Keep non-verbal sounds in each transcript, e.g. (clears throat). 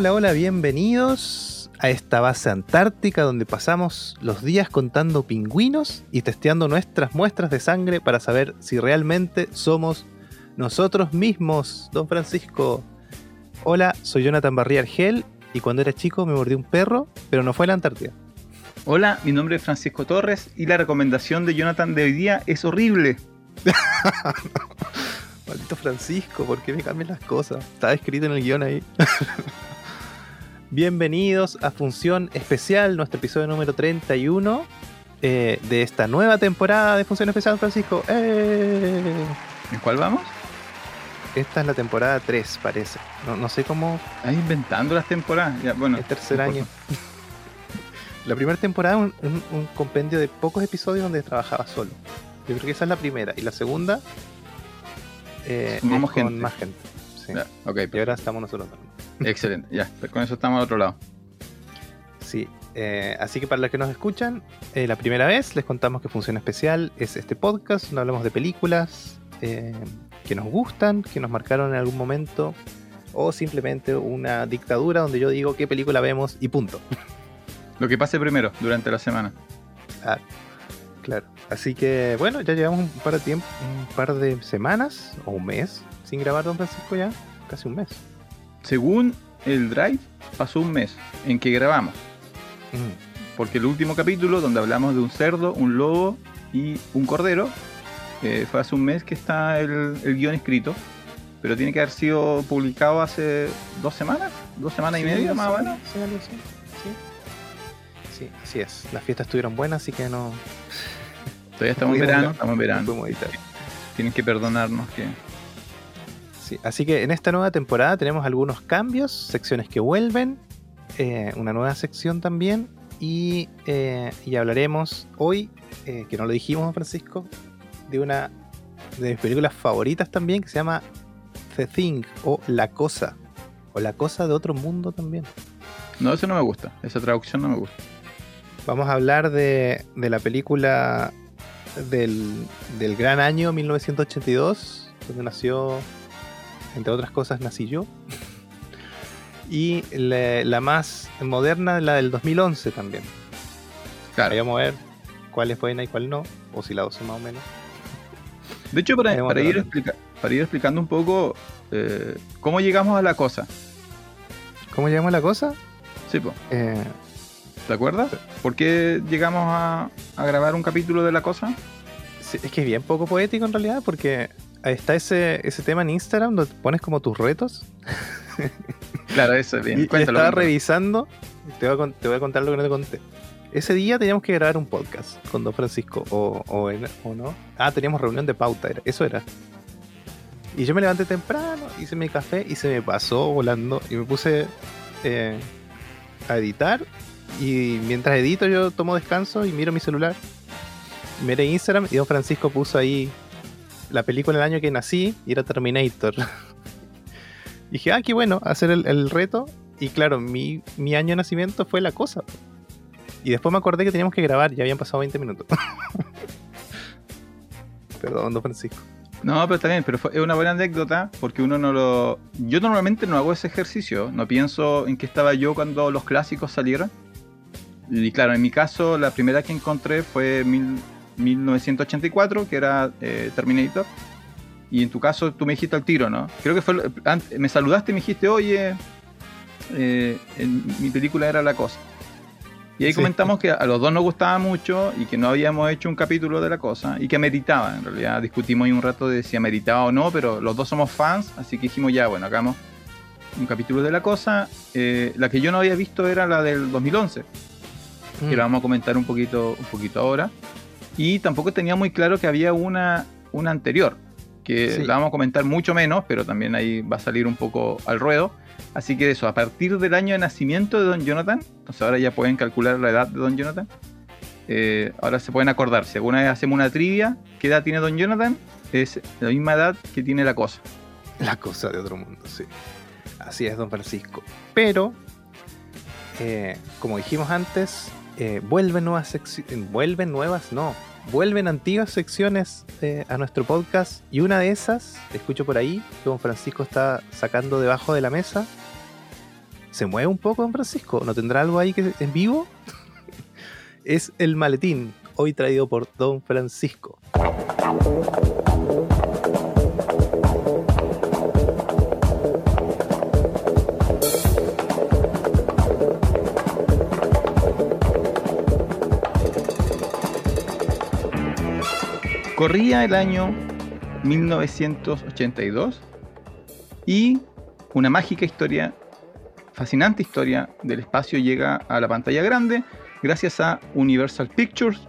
Hola, hola, bienvenidos a esta base antártica donde pasamos los días contando pingüinos y testeando nuestras muestras de sangre para saber si realmente somos nosotros mismos. Don Francisco, hola, soy Jonathan Barría Argel y cuando era chico me mordió un perro, pero no fue a la Antártida. Hola, mi nombre es Francisco Torres y la recomendación de Jonathan de hoy día es horrible. (laughs) Maldito Francisco, ¿por qué me cambian las cosas? Estaba escrito en el guion ahí. (laughs) Bienvenidos a Función Especial, nuestro episodio número 31 eh, de esta nueva temporada de Función Especial, Francisco. ¡Eh! ¿En cuál vamos? Esta es la temporada 3, parece. No, no sé cómo. Estás inventando las temporadas. Ya, bueno, el tercer no año. (laughs) La primera temporada un, un- un compendio de pocos episodios donde trabajaba solo. Yo creo que esa es la primera. Y la segunda. Eh, es con gente. más gente. Sí. Ya, ok, Y ahora estamos nosotros también. Excelente. Ya, con eso estamos al otro lado. Sí, eh, así que para los que nos escuchan, eh, la primera vez les contamos que Función Especial es este podcast donde hablamos de películas eh, que nos gustan, que nos marcaron en algún momento, o simplemente una dictadura donde yo digo qué película vemos y punto. Lo que pase primero durante la semana. Ah, claro. Así que bueno, ya llevamos un par de tiempo, un par de semanas o un mes sin grabar Don Francisco ya, casi un mes. Según el Drive, pasó un mes en que grabamos. Mm. Porque el último capítulo, donde hablamos de un cerdo, un lobo y un cordero, eh, fue hace un mes que está el, el guion escrito. Pero tiene que haber sido publicado hace dos semanas, dos semanas y media más o menos. sí, sí. Sí, así es. Las fiestas estuvieron buenas, así que no, Todavía estamos en verano, estamos en no verano. editar. Tienen que perdonarnos que Sí, así que en esta nueva temporada tenemos algunos cambios, secciones que vuelven, eh, una nueva sección también, y, eh, y hablaremos hoy, eh, que no lo dijimos, Francisco, de una de mis películas favoritas también, que se llama The Thing, o La Cosa, o La Cosa de otro mundo también. No, eso no me gusta. Esa traducción no me gusta. Vamos a hablar de, de la película del, del gran año 1982, donde nació, entre otras cosas, nací yo. Y la, la más moderna, la del 2011 también. Claro. Ahí vamos a ver cuál es buena y cuál no, o si la dos son más o menos. De hecho, para, a ir, explica- para ir explicando un poco eh, cómo llegamos a la cosa. ¿Cómo llamamos la cosa? Sí, po. Eh, ¿te acuerdas? ¿Por qué llegamos a, a grabar un capítulo de la cosa? sí, es que es bien poco poético en realidad, porque está ese, ese tema en Instagram donde pones como tus retos. Claro, eso es bien. Y, Cuéntalo, estaba revisando, te voy, a, te voy a contar lo que no te conté. Ese día teníamos que grabar un podcast con Don Francisco, o, o, en- o no. Ah, teníamos reunión de pauta, era, eso era. Y yo me levanté temprano, hice mi café y se me pasó volando y me puse eh, a editar. Y mientras edito yo tomo descanso y miro mi celular. Miré Instagram y Don Francisco puso ahí la película del año que nací era Terminator. (laughs) Dije, ah, qué bueno, hacer el, reto. Y claro, mi, mi año de nacimiento fue la cosa. Y después me acordé que teníamos que grabar, ya habían pasado 20 minutos. (laughs) Perdón, don Francisco. No, pero está bien, pero fue- es una buena anécdota porque uno no lo... Yo normalmente no hago ese ejercicio, no pienso en qué estaba yo cuando los clásicos salieron. Y claro, en mi caso, la primera que encontré fue mil- 1984, que era eh, Terminator. Y en tu caso, tú me dijiste al tiro, ¿no? Creo que fue... lo- ant- Me saludaste y me dijiste, oye, eh, en- mi película era La Cosa. Y ahí Sí. comentamos que a los dos nos gustaba mucho y que no habíamos hecho un capítulo de la cosa y que meritaba. En realidad discutimos ahí un rato de si meritaba o no, pero los dos somos fans, así que dijimos ya, bueno, hagamos un capítulo de la cosa. Eh, la que yo no había visto era la del 2011, que la vamos a comentar un poquito, un poquito ahora. Y tampoco tenía muy claro que había una, una anterior, que Sí. la vamos a comentar mucho menos, pero también ahí va a salir un poco al ruedo. Así que eso, a partir del año de nacimiento de Don Jonathan, entonces ahora ya pueden calcular la edad de Don Jonathan. eh, ahora se pueden acordar, si alguna vez hacemos una trivia, ¿qué edad tiene Don Jonathan? Es la misma edad que tiene la cosa. La cosa de otro mundo, sí. Así es, don Francisco. Pero, eh, como dijimos antes, eh, vuelven nuevas secciones. Vuelven nuevas, no. Vuelven antiguas secciones eh, a nuestro podcast. Y una de esas, escucho por ahí, que don Francisco está sacando debajo de la mesa. se mueve un poco, don Francisco. ¿No tendrá algo ahí que en vivo? (laughs) es el maletín, hoy traído por don Francisco. Corría el año 1982 y una mágica historia, fascinante historia del espacio llega a la pantalla grande gracias a Universal Pictures.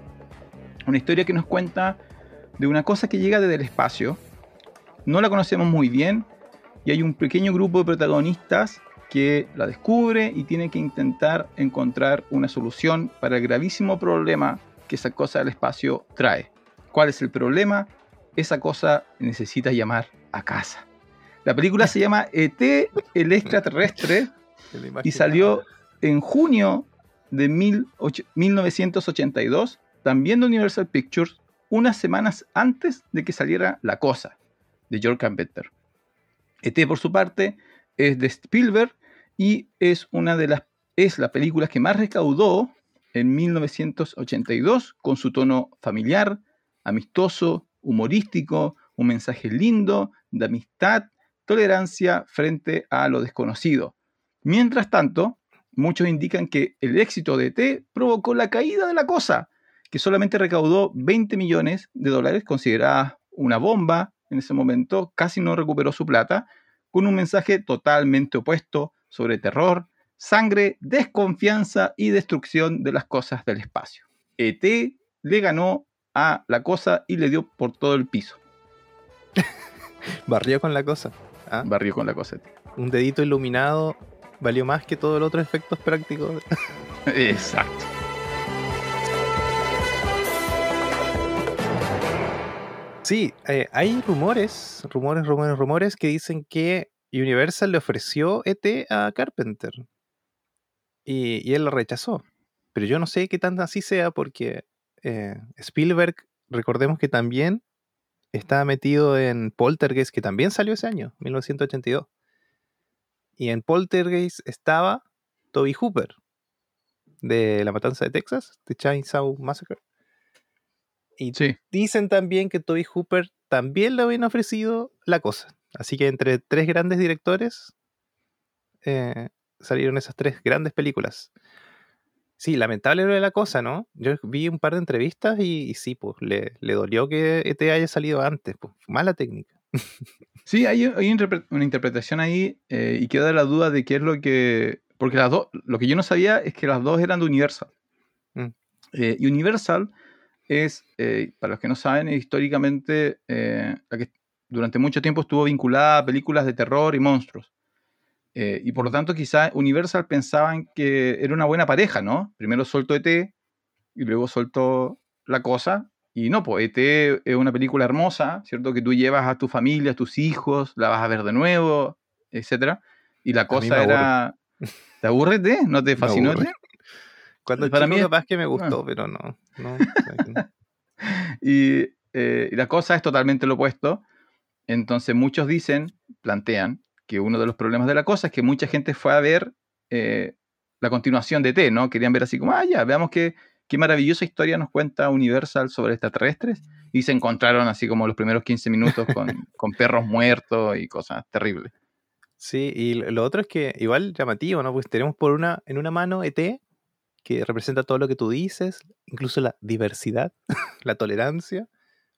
Una historia que nos cuenta de una cosa que llega desde el espacio. No la conocemos muy bien y hay un pequeño grupo de protagonistas que la descubre y tiene que intentar encontrar una solución para el gravísimo problema que esa cosa del espacio trae. ¿Cuál es el problema? Esa cosa necesita llamar a casa. La película se llama (laughs) ET, el extraterrestre, y salió en junio de 1982, también de Universal Pictures, unas semanas antes de que saliera La Cosa, de George Carpenter. ET, por su parte, es de Spielberg y es una de las es la película que más recaudó en 1982 con su tono familiar, amistoso, humorístico, un mensaje lindo de amistad, tolerancia frente a lo desconocido. Mientras tanto, muchos indican que el éxito de T provocó la caída de la cosa, que solamente recaudó 20 millones de dólares, considerada una bomba en ese momento, casi no recuperó su plata, con un mensaje totalmente opuesto sobre terror, sangre, desconfianza y destrucción de las cosas del espacio. ET le ganó a la cosa y le dio por todo el piso. (laughs) Barrió con la cosa. ¿ah? Barrió con la cosa. Un dedito iluminado valió más que todos los otros efectos prácticos. (laughs) Exacto. Sí, eh, hay rumores, rumores, rumores, rumores que dicen que Universal le ofreció ET a Carpenter y, y él lo rechazó. Pero yo no sé qué tan así sea porque eh, Spielberg, recordemos que también estaba metido en Poltergeist, que también salió ese año, 1982. Y en Poltergeist estaba Toby Hooper, de La Matanza de Texas, de Chainsaw Massacre. Y dicen también que Toby Hooper también le habían ofrecido la cosa. Así que entre tres grandes directores eh, salieron esas tres grandes películas. Sí, lamentable lo de la cosa, ¿no? Yo vi un par de entrevistas y, sí, pues le, dolió que ET haya salido antes, pues mala técnica. (laughs) Sí, hay, una interpretación ahí eh, y queda la duda de qué es lo que... Porque las dos, lo que yo no sabía es que las dos eran de Universal. Mm. Eh, y Universal es, eh, para los que no saben, históricamente la que durante mucho tiempo estuvo vinculada a películas de terror y monstruos. Eh, y por lo tanto, quizá Universal pensaban que era una buena pareja, ¿no? Primero soltó ET y luego soltó La Cosa. Y no, pues ET es una película hermosa, ¿cierto? Que tú llevas a tu familia, a tus hijos, la vas a ver de nuevo, etc. Y La Cosa era... (laughs) ¿Te aburre ET? ¿No te fascinó ET? Cuando para mí capaz que me gustó, pero no. (laughs) y, eh, y la cosa es totalmente lo opuesto. Entonces muchos dicen, plantean, que uno de los problemas de la cosa es que mucha gente fue a ver eh, la continuación de T, ¿no? Querían ver así como, ah, ya, veamos qué, qué maravillosa historia nos cuenta Universal sobre extraterrestres. Y se encontraron así como los primeros 15 minutos con, (laughs) con perros muertos y cosas terribles. Sí, y lo otro es que igual llamativo, ¿no? Pues tenemos por una, en una mano ET, que representa todo lo que tú dices, incluso la diversidad, (laughs) la tolerancia.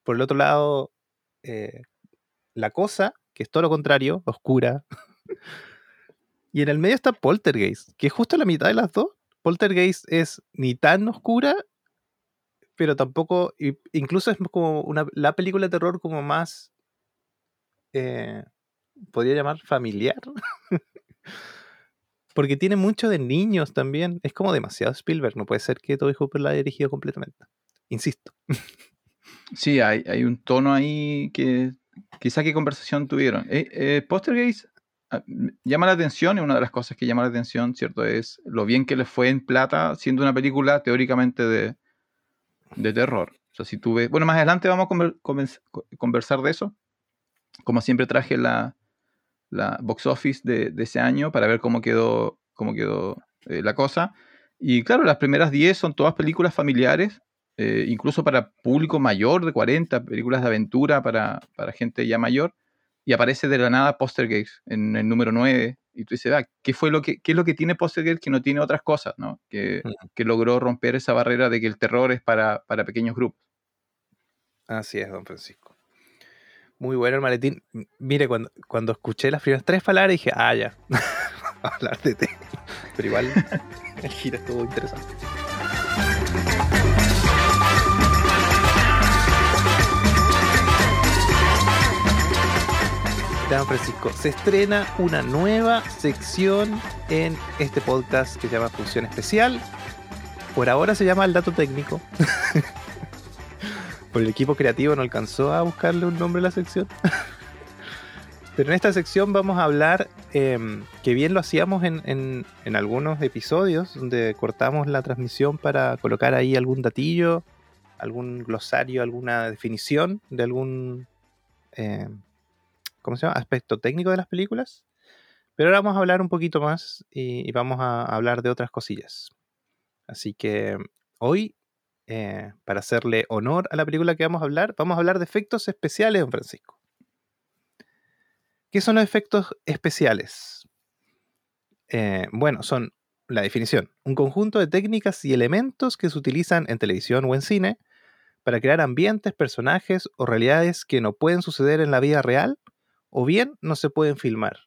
Por el otro lado, eh, la cosa, que es todo lo contrario, oscura. (laughs) y en el medio está Poltergeist, que es justo la mitad de las dos. Poltergeist es ni tan oscura, pero tampoco, incluso es como una, la película de terror como más, eh, podría llamar familiar. (laughs) Porque tiene mucho de niños también. Es como demasiado Spielberg. No puede ser que Toby Hooper la haya dirigido completamente. Insisto. (laughs) Sí, hay, hay un tono ahí que quizá qué conversación tuvieron. Eh, eh ah, llama la atención, y una de las cosas que llama la atención, ¿cierto? Es lo bien que le fue en plata, siendo una película teóricamente de, de terror. O sea, si tuve. Bueno, más adelante vamos a conversar de eso. Como siempre traje la, la box office de, ese año para ver cómo quedó cómo quedó eh, la cosa. Y claro, las primeras 10 son todas películas familiares, eh, incluso para público mayor de 40, películas de aventura para, para gente ya mayor. Y aparece de la nada Postergate en el número 9. Y tú dices, ah, ¿qué, fue lo que, ¿qué es lo que tiene Postergate que no tiene otras cosas? ¿no? Que, que logró romper esa barrera de que el terror es para, para pequeños grupos. Así es, don Francisco. Muy bueno el maletín. Mire, cuando, cuando escuché las primeras tres palabras dije, ah, ya, (laughs) hablar de té. Pero igual (laughs) el giro estuvo interesante. Don Francisco, se estrena una nueva sección en este podcast que se llama Función Especial. Por ahora se llama El Dato Técnico. (laughs) Por el equipo creativo no alcanzó a buscarle un nombre a la sección. (laughs) Pero en esta sección vamos a hablar, em, que bien lo hacíamos en, algunos episodios, donde cortamos la transmisión para colocar ahí algún datillo, algún glosario, alguna definición de algún, em, ¿cómo se llama? Aspecto técnico de las películas. Pero ahora vamos a hablar un poquito más y, vamos a hablar de otras cosillas. Así que hoy, eh, para hacerle honor a la película que vamos a hablar, vamos a hablar de efectos especiales, don Francisco. ¿Qué son los efectos especiales? Eh, bueno, son la definición, un conjunto de técnicas y elementos que se utilizan en televisión o en cine para crear ambientes, personajes o realidades que no pueden suceder en la vida real o bien no se pueden filmar.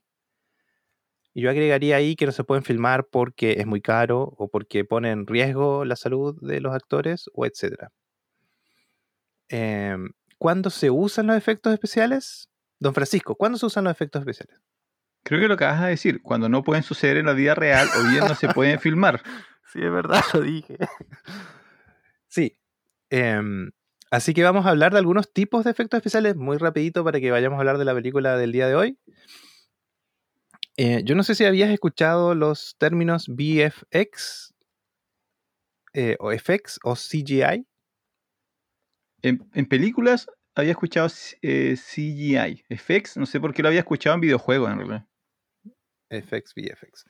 Y yo agregaría ahí que no se pueden filmar porque es muy caro o porque pone en riesgo la salud de los actores o etc. Em, ¿Cuándo se usan los efectos especiales? Don Francisco, ¿cuándo se usan los efectos especiales? Creo que lo que vas a decir, cuando no pueden suceder en la vida real o bien no se pueden (laughs) filmar. Sí, es verdad, (laughs) lo dije. Sí. Em, así que vamos a hablar de algunos tipos de efectos especiales muy rapidito para que vayamos a hablar de la película del día de hoy. Eh, yo no sé si habías escuchado los términos VFX eh, o FX o CGI. en películas había escuchado eh, CGI. FX, no sé por qué lo había escuchado en videojuegos en realidad. FX, VFX.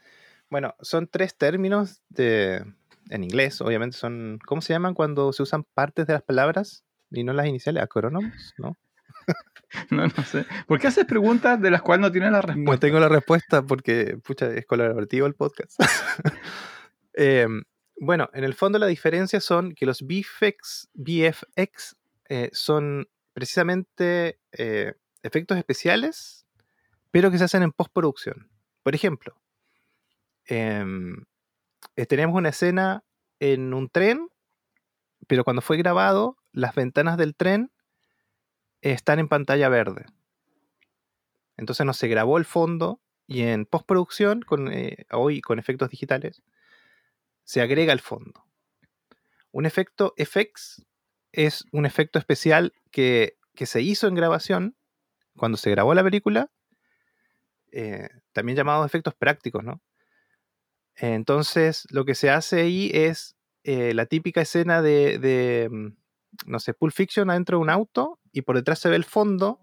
Bueno, son tres términos de, en inglés, obviamente son, ¿cómo se llaman cuando se usan partes de las palabras y no las iniciales? ¿Acrónomos? ¿No? (laughs) no, no sé. ¿Por qué haces preguntas de las cuales no tienes la respuesta? No tengo la respuesta porque, pucha, es colaborativo el podcast. (laughs) Em, bueno, en el fondo la diferencia son que los VFX, VFX eh, son precisamente eh, efectos especiales, pero que se hacen en postproducción. Por ejemplo, em, eh, tenemos una escena en un tren, pero cuando fue grabado, las ventanas del tren están en pantalla verde. Entonces no se grabó el fondo y en postproducción, eh, hoy con efectos digitales, se agrega el fondo. Un efecto FX es un efecto especial que, se hizo en grabación cuando se grabó la película, eh, también llamados efectos prácticos, ¿no? Entonces, lo que se hace ahí es eh, la típica escena de, mm, no sé, Pulp Fiction adentro de un auto y por detrás se ve el fondo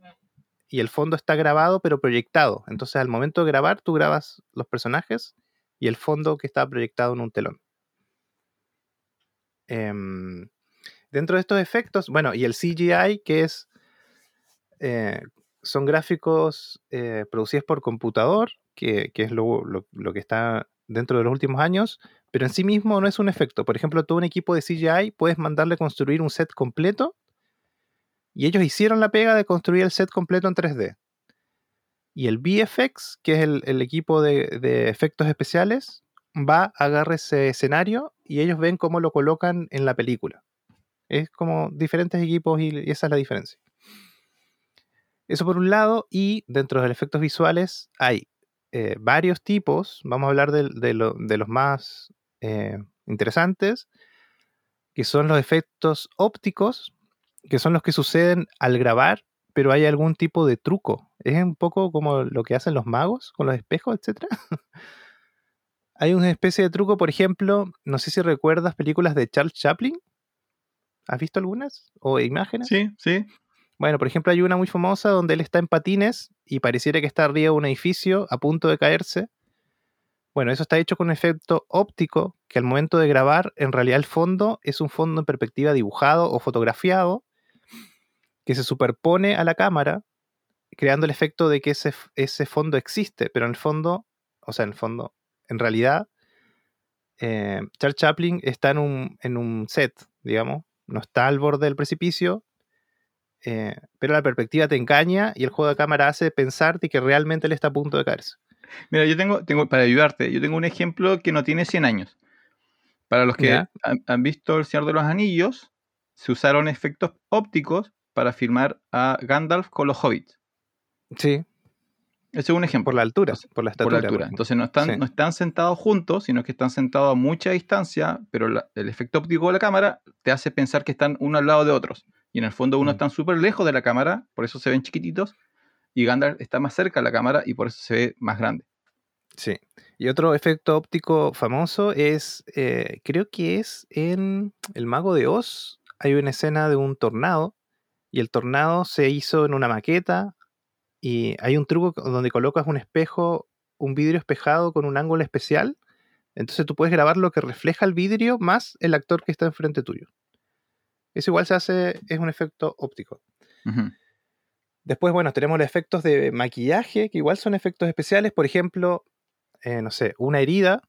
y el fondo está grabado pero proyectado. Entonces, al momento de grabar, tú grabas los personajes y el fondo que está proyectado en un telón. Em, Dentro de estos efectos, bueno, y el CGI, que es, eh, son gráficos eh, producidos por computador, que, es lo, que está dentro de los últimos años, pero en sí mismo no es un efecto. Por ejemplo, todo un equipo de CGI puedes mandarle construir un set completo y ellos hicieron la pega de construir el set completo en 3D. Y el VFX, que es el, equipo de, de, efectos especiales, va, agarra ese escenario y ellos ven cómo lo colocan en la película. Es como diferentes equipos y, esa es la diferencia. Eso por un lado, y dentro de los efectos visuales hay eh, varios tipos, vamos a hablar de, los más eh, interesantes, que son los efectos ópticos, que son los que suceden al grabar, pero hay algún tipo de truco. Es un poco como lo que hacen los magos con los espejos, etc. (laughs) hay una especie de truco, por ejemplo, no sé si recuerdas películas de Charles Chaplin, ¿Has visto algunas? ¿O imágenes? Sí, sí. Bueno, por ejemplo, hay una muy famosa donde él está en patines y pareciera que está arriba de un edificio a punto de caerse. Bueno, eso está hecho con un efecto óptico que al momento de grabar, en realidad el fondo es un fondo en perspectiva dibujado o fotografiado que se superpone a la cámara, creando el efecto de que ese, ese fondo existe, pero en el fondo, o sea, en el fondo, en realidad, eh, Charles Chaplin está en un, en un set, digamos, no está al borde del precipicio, eh, pero la perspectiva te engaña y el juego de cámara hace pensarte que realmente él está a punto de caerse. Mira, yo tengo, tengo, para ayudarte, yo tengo un ejemplo que no tiene 100 años. Para los que han, visto El Señor de los Anillos, se usaron efectos ópticos para filmar a Gandalf con los hobbits. Sí. Ese es un ejemplo. Por la altura, por la estatura. Por la altura. Entonces no están, no están sentados juntos, sino que están sentados a mucha distancia, pero el efecto óptico de la cámara te hace pensar que están uno al lado de otros. Y en el fondo uno mm. está súper lejos de la cámara, por eso se ven chiquititos, y Gandalf está más cerca de la cámara y por eso se ve más grande. Sí. Y otro efecto óptico famoso es, eh, creo que es en El Mago de Oz, hay una escena de un tornado y el tornado se hizo en una maqueta y hay un truco donde colocas un espejo, un vidrio espejado con un ángulo especial, entonces tú puedes grabar lo que refleja el vidrio más el actor que está enfrente tuyo. Eso igual se hace, es un efecto óptico. Después, bueno, tenemos los efectos de maquillaje, que igual son efectos especiales. Por ejemplo, eh, no sé, una herida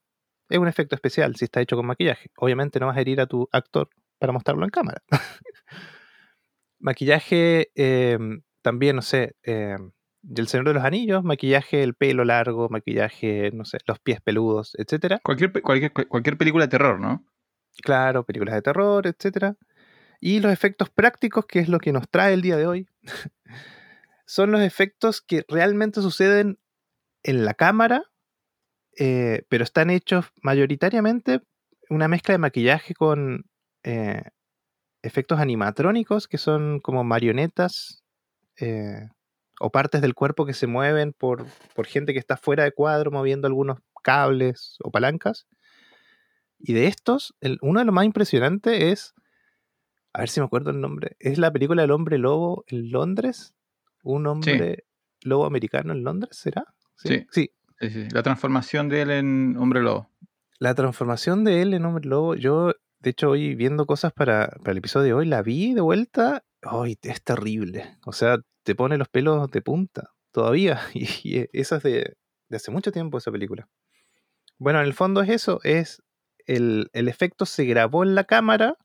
es un efecto especial si está hecho con maquillaje. Obviamente no vas a herir a tu actor para mostrarlo en cámara. (laughs) maquillaje em, también, no sé, eh, El Señor de los Anillos, maquillaje, el pelo largo, maquillaje, no sé, los pies peludos, etcétera. Cualquier, cualquier, cualquier película de terror, ¿no? Claro, películas de terror, etcétera. Y los efectos prácticos, que es lo que nos trae el día de hoy, (laughs) son los efectos que realmente suceden en la cámara, eh, pero están hechos mayoritariamente una mezcla de maquillaje con eh, efectos animatrónicos, que son como marionetas eh, o partes del cuerpo que se mueven por, por gente que está fuera de cuadro moviendo algunos cables o palancas. Y de estos, uno de los más impresionantes es a ver si me acuerdo el nombre. ¿Es la película del hombre lobo en Londres? ¿Un hombre lobo americano en Londres? ¿Será? Sí. Sí. La transformación de él en hombre lobo. La transformación de él en hombre lobo, yo, de hecho, hoy viendo cosas para, el episodio de hoy, la vi de vuelta. ¡Ay! es terrible. O sea, te pone los pelos de punta todavía. (laughs) Y, eso es de, hace mucho tiempo, esa película. Bueno, en el fondo es eso, es el, el efecto se grabó en la cámara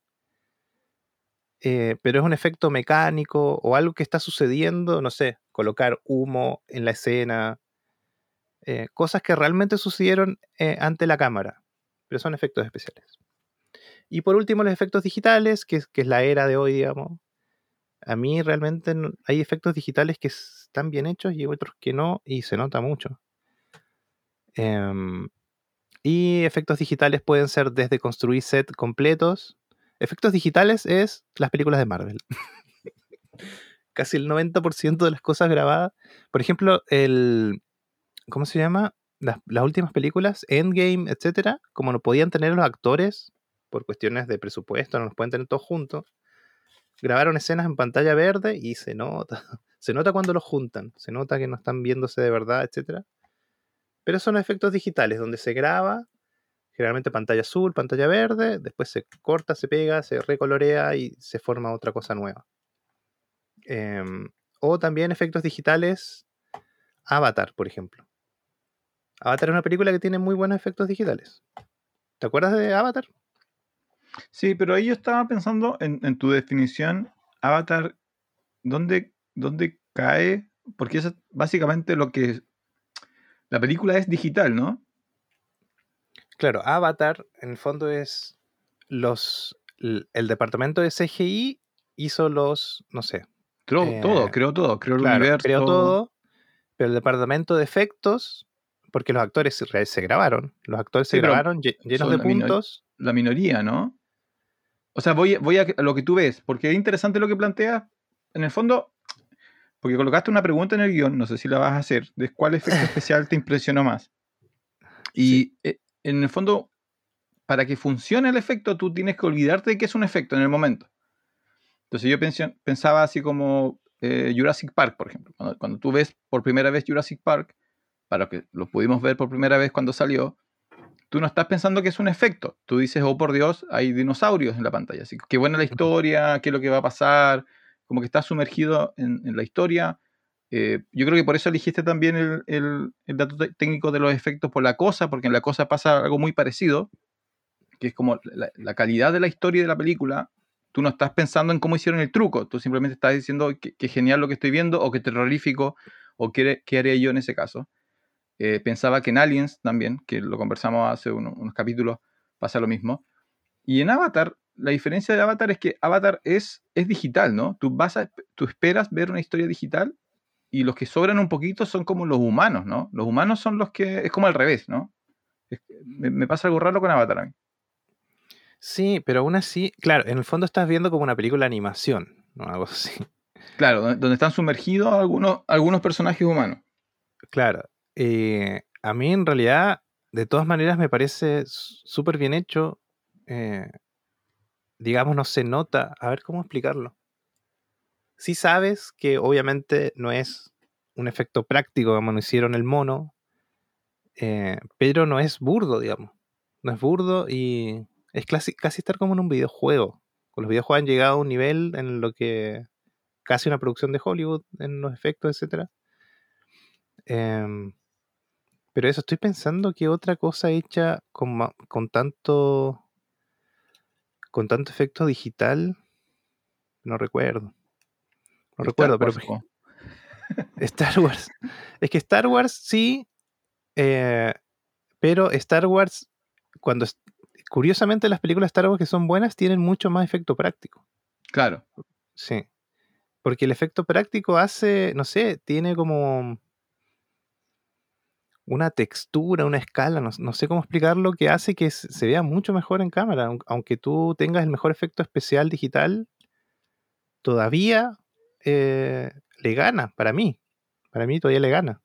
eh, pero es un efecto mecánico o algo que está sucediendo, no sé, colocar humo en la escena, eh, cosas que realmente sucedieron eh, ante la cámara, pero son efectos especiales. Y por último, los efectos digitales, que, es la era de hoy, digamos. A mí realmente hay efectos digitales que están bien hechos y otros que no, y se nota mucho. Em, y efectos digitales pueden ser desde construir sets completos Efectos digitales es las películas de Marvel. (laughs) Casi el 90% de las cosas grabadas. Por ejemplo, el. ¿Cómo se llama? Las, últimas películas, Endgame, etcétera, como no podían tener los actores por cuestiones de presupuesto, no los pueden tener todos juntos, grabaron escenas en pantalla verde y se nota. (laughs) Se nota cuando los juntan, se nota que no están viéndose de verdad, etcétera. Pero son efectos digitales donde se graba generalmente pantalla azul, pantalla verde, después se corta, se pega, se recolorea y se forma otra cosa nueva. Em, o también efectos digitales, Avatar, por ejemplo. Avatar es una película que tiene muy buenos efectos digitales. ¿Te acuerdas de Avatar? Sí, pero ahí yo estaba pensando en, tu definición, Avatar, ¿dónde, ¿dónde cae? Porque es básicamente lo que... La película es digital, ¿no? Claro, Avatar en el fondo es los el departamento de CGI hizo los, no sé. Creó eh, todo, creó todo, creó el universo. Creó todo, pero el departamento de efectos, porque los actores se, grabaron, los actores se grabaron llenos de puntos. la minoría, ¿no? O sea, voy, voy a lo que tú ves, porque es interesante lo que planteas. En el fondo, porque colocaste una pregunta en el guion, no sé si la vas a hacer, de cuál efecto (laughs) especial te impresionó más. Y eh, en el fondo, para que funcione el efecto, tú tienes que olvidarte de que es un efecto en el momento. Entonces yo pensaba así como eh, Jurassic Park, por ejemplo. Cuando, tú ves por primera vez Jurassic Park, para que lo pudimos ver por primera vez cuando salió, tú no estás pensando que es un efecto. Tú dices, oh por Dios, hay dinosaurios en la pantalla. Así que qué buena la historia, qué es lo que va a pasar, como que estás sumergido en, la historia. Eh, yo creo que por eso elegiste también el, el, dato técnico de los efectos por la cosa, porque en la cosa pasa algo muy parecido, que es como la, calidad de la historia de la película. Tú no estás pensando en cómo hicieron el truco, tú simplemente estás diciendo que, genial lo que estoy viendo, o que terrorífico, o qué, qué haría yo en ese caso. Eh, pensaba que en Aliens también, que lo conversamos hace unos capítulos, pasa lo mismo. Y en Avatar, la diferencia de Avatar es que Avatar es, es digital, ¿no? Tú, vas a, tú esperas ver una historia digital y los que sobran un poquito son como los humanos, ¿no? Los humanos son los que... Es como al revés, ¿no? me, pasa algo raro con Avatar a mí. Sí, pero aún así, claro, en el fondo estás viendo como una película de animación, ¿no? Algo así. Claro, donde están sumergidos algunos, algunos personajes humanos. Claro, eh, a mí en realidad, de todas maneras, me parece súper bien hecho. Eh, digamos, no se nota. A ver cómo explicarlo. Si sabes que obviamente no es un efecto práctico como no hicieron el mono, eh, pero no es burdo, digamos. No es burdo y es casi, estar como en un videojuego. Con los videojuegos han llegado a un nivel en lo que casi una producción de Hollywood en los efectos, etc. Pero eso, estoy pensando que otra cosa hecha con, con tanto. con tanto efecto digital. No recuerdo. No recuerdo, pero. (laughs) Star Wars. Es que Star Wars sí. Eh, pero Star Wars. Cuando. Curiosamente, las películas Star Wars que son buenas tienen mucho más efecto práctico. Claro. Sí. Porque el efecto práctico hace. No sé, tiene como una textura, una escala, no, sé cómo explicarlo, que hace que se vea mucho mejor en cámara. Aunque tú tengas el mejor efecto especial digital, todavía eh, le gana, para mí. Para mí todavía le gana.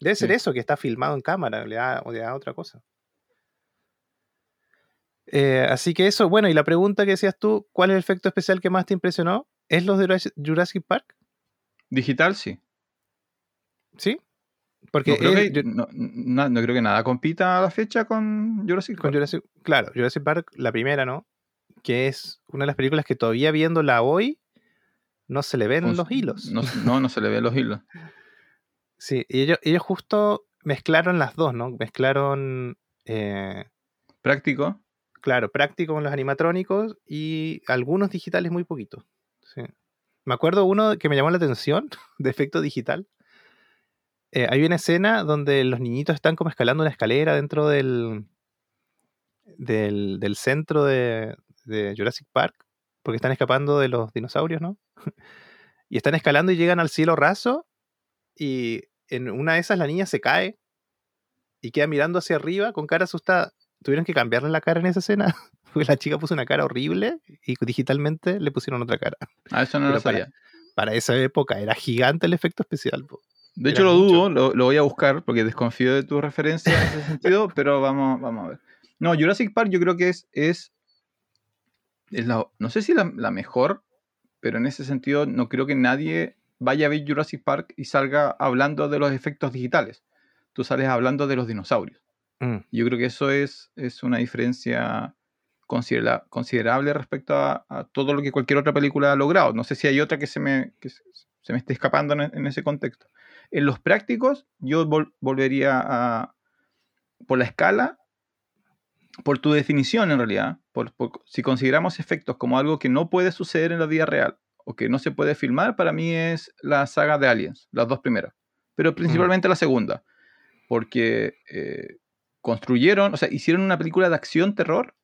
Debe ser eso, que está filmado en cámara, le da, o le da otra cosa. Eh, así que eso, bueno, y la pregunta que decías tú, ¿cuál es el efecto especial que más te impresionó? ¿Es los de Jurassic Park? Digital, sí. ¿Sí? Porque no creo, que, no, creo que nada compita a la fecha con Jurassic Park. claro, Jurassic Park, la primera, ¿no? Que es una de las películas que todavía viéndola hoy no se le ven los hilos. No, no, se le ven los hilos. (laughs) sí, y ellos, ellos justo mezclaron las dos, ¿no? Mezclaron... Eh, práctico. Claro, práctico con los animatrónicos y algunos digitales muy poquitos. Sí. Me acuerdo uno que me llamó la atención, (laughs) de efecto digital, eh, hay una escena donde los niñitos están como escalando una escalera dentro del, del, centro de, Jurassic Park, porque están escapando de los dinosaurios, ¿no? (laughs) y están escalando y llegan al cielo raso, y en una de esas la niña se cae y queda mirando hacia arriba con cara asustada. Tuvieron que cambiarle la cara en esa escena, (laughs) porque la chica puso una cara horrible y digitalmente le pusieron otra cara. Ah, eso no lo sabía. Para, para, esa época era gigante el efecto especial. De hecho, lo dudo, lo, voy a buscar porque desconfío de tu referencia en ese sentido, pero vamos, vamos a ver. No, Jurassic Park yo creo que es, es, la, no sé si la, la, mejor, pero en ese sentido no creo que nadie vaya a ver Jurassic Park y salga hablando de los efectos digitales. Tú sales hablando de los dinosaurios. Mm. Yo creo que eso es, es una diferencia considerable respecto a, todo lo que cualquier otra película ha logrado. No sé si hay otra que se me, que se me esté escapando en ese contexto. En los prácticos, yo volvería a, por la escala, por tu definición en realidad, por, si consideramos efectos como algo que no puede suceder en la vida real o que no se puede filmar, para mí es la saga de Aliens, las dos primeras, pero principalmente la segunda, porque eh, construyeron, o sea, hicieron una película de acción-terror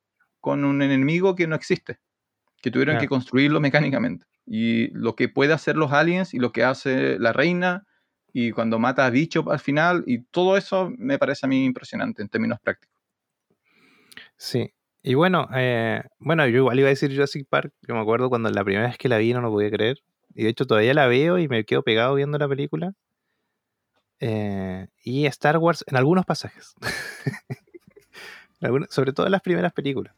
con un enemigo que no existe, que tuvieron que construirlo mecánicamente. Y lo que puede hacer los aliens y lo que hace la reina y cuando mata a bicho al final, y todo eso me parece a mí impresionante en términos prácticos. Sí, y bueno, eh, bueno, yo igual iba a decir Jurassic Park, yo me acuerdo cuando la primera vez que la vi no lo podía creer, y de hecho todavía la veo y me quedo pegado viendo la película. Eh, y Star Wars en algunos pasajes, (laughs) sobre todo en las primeras películas.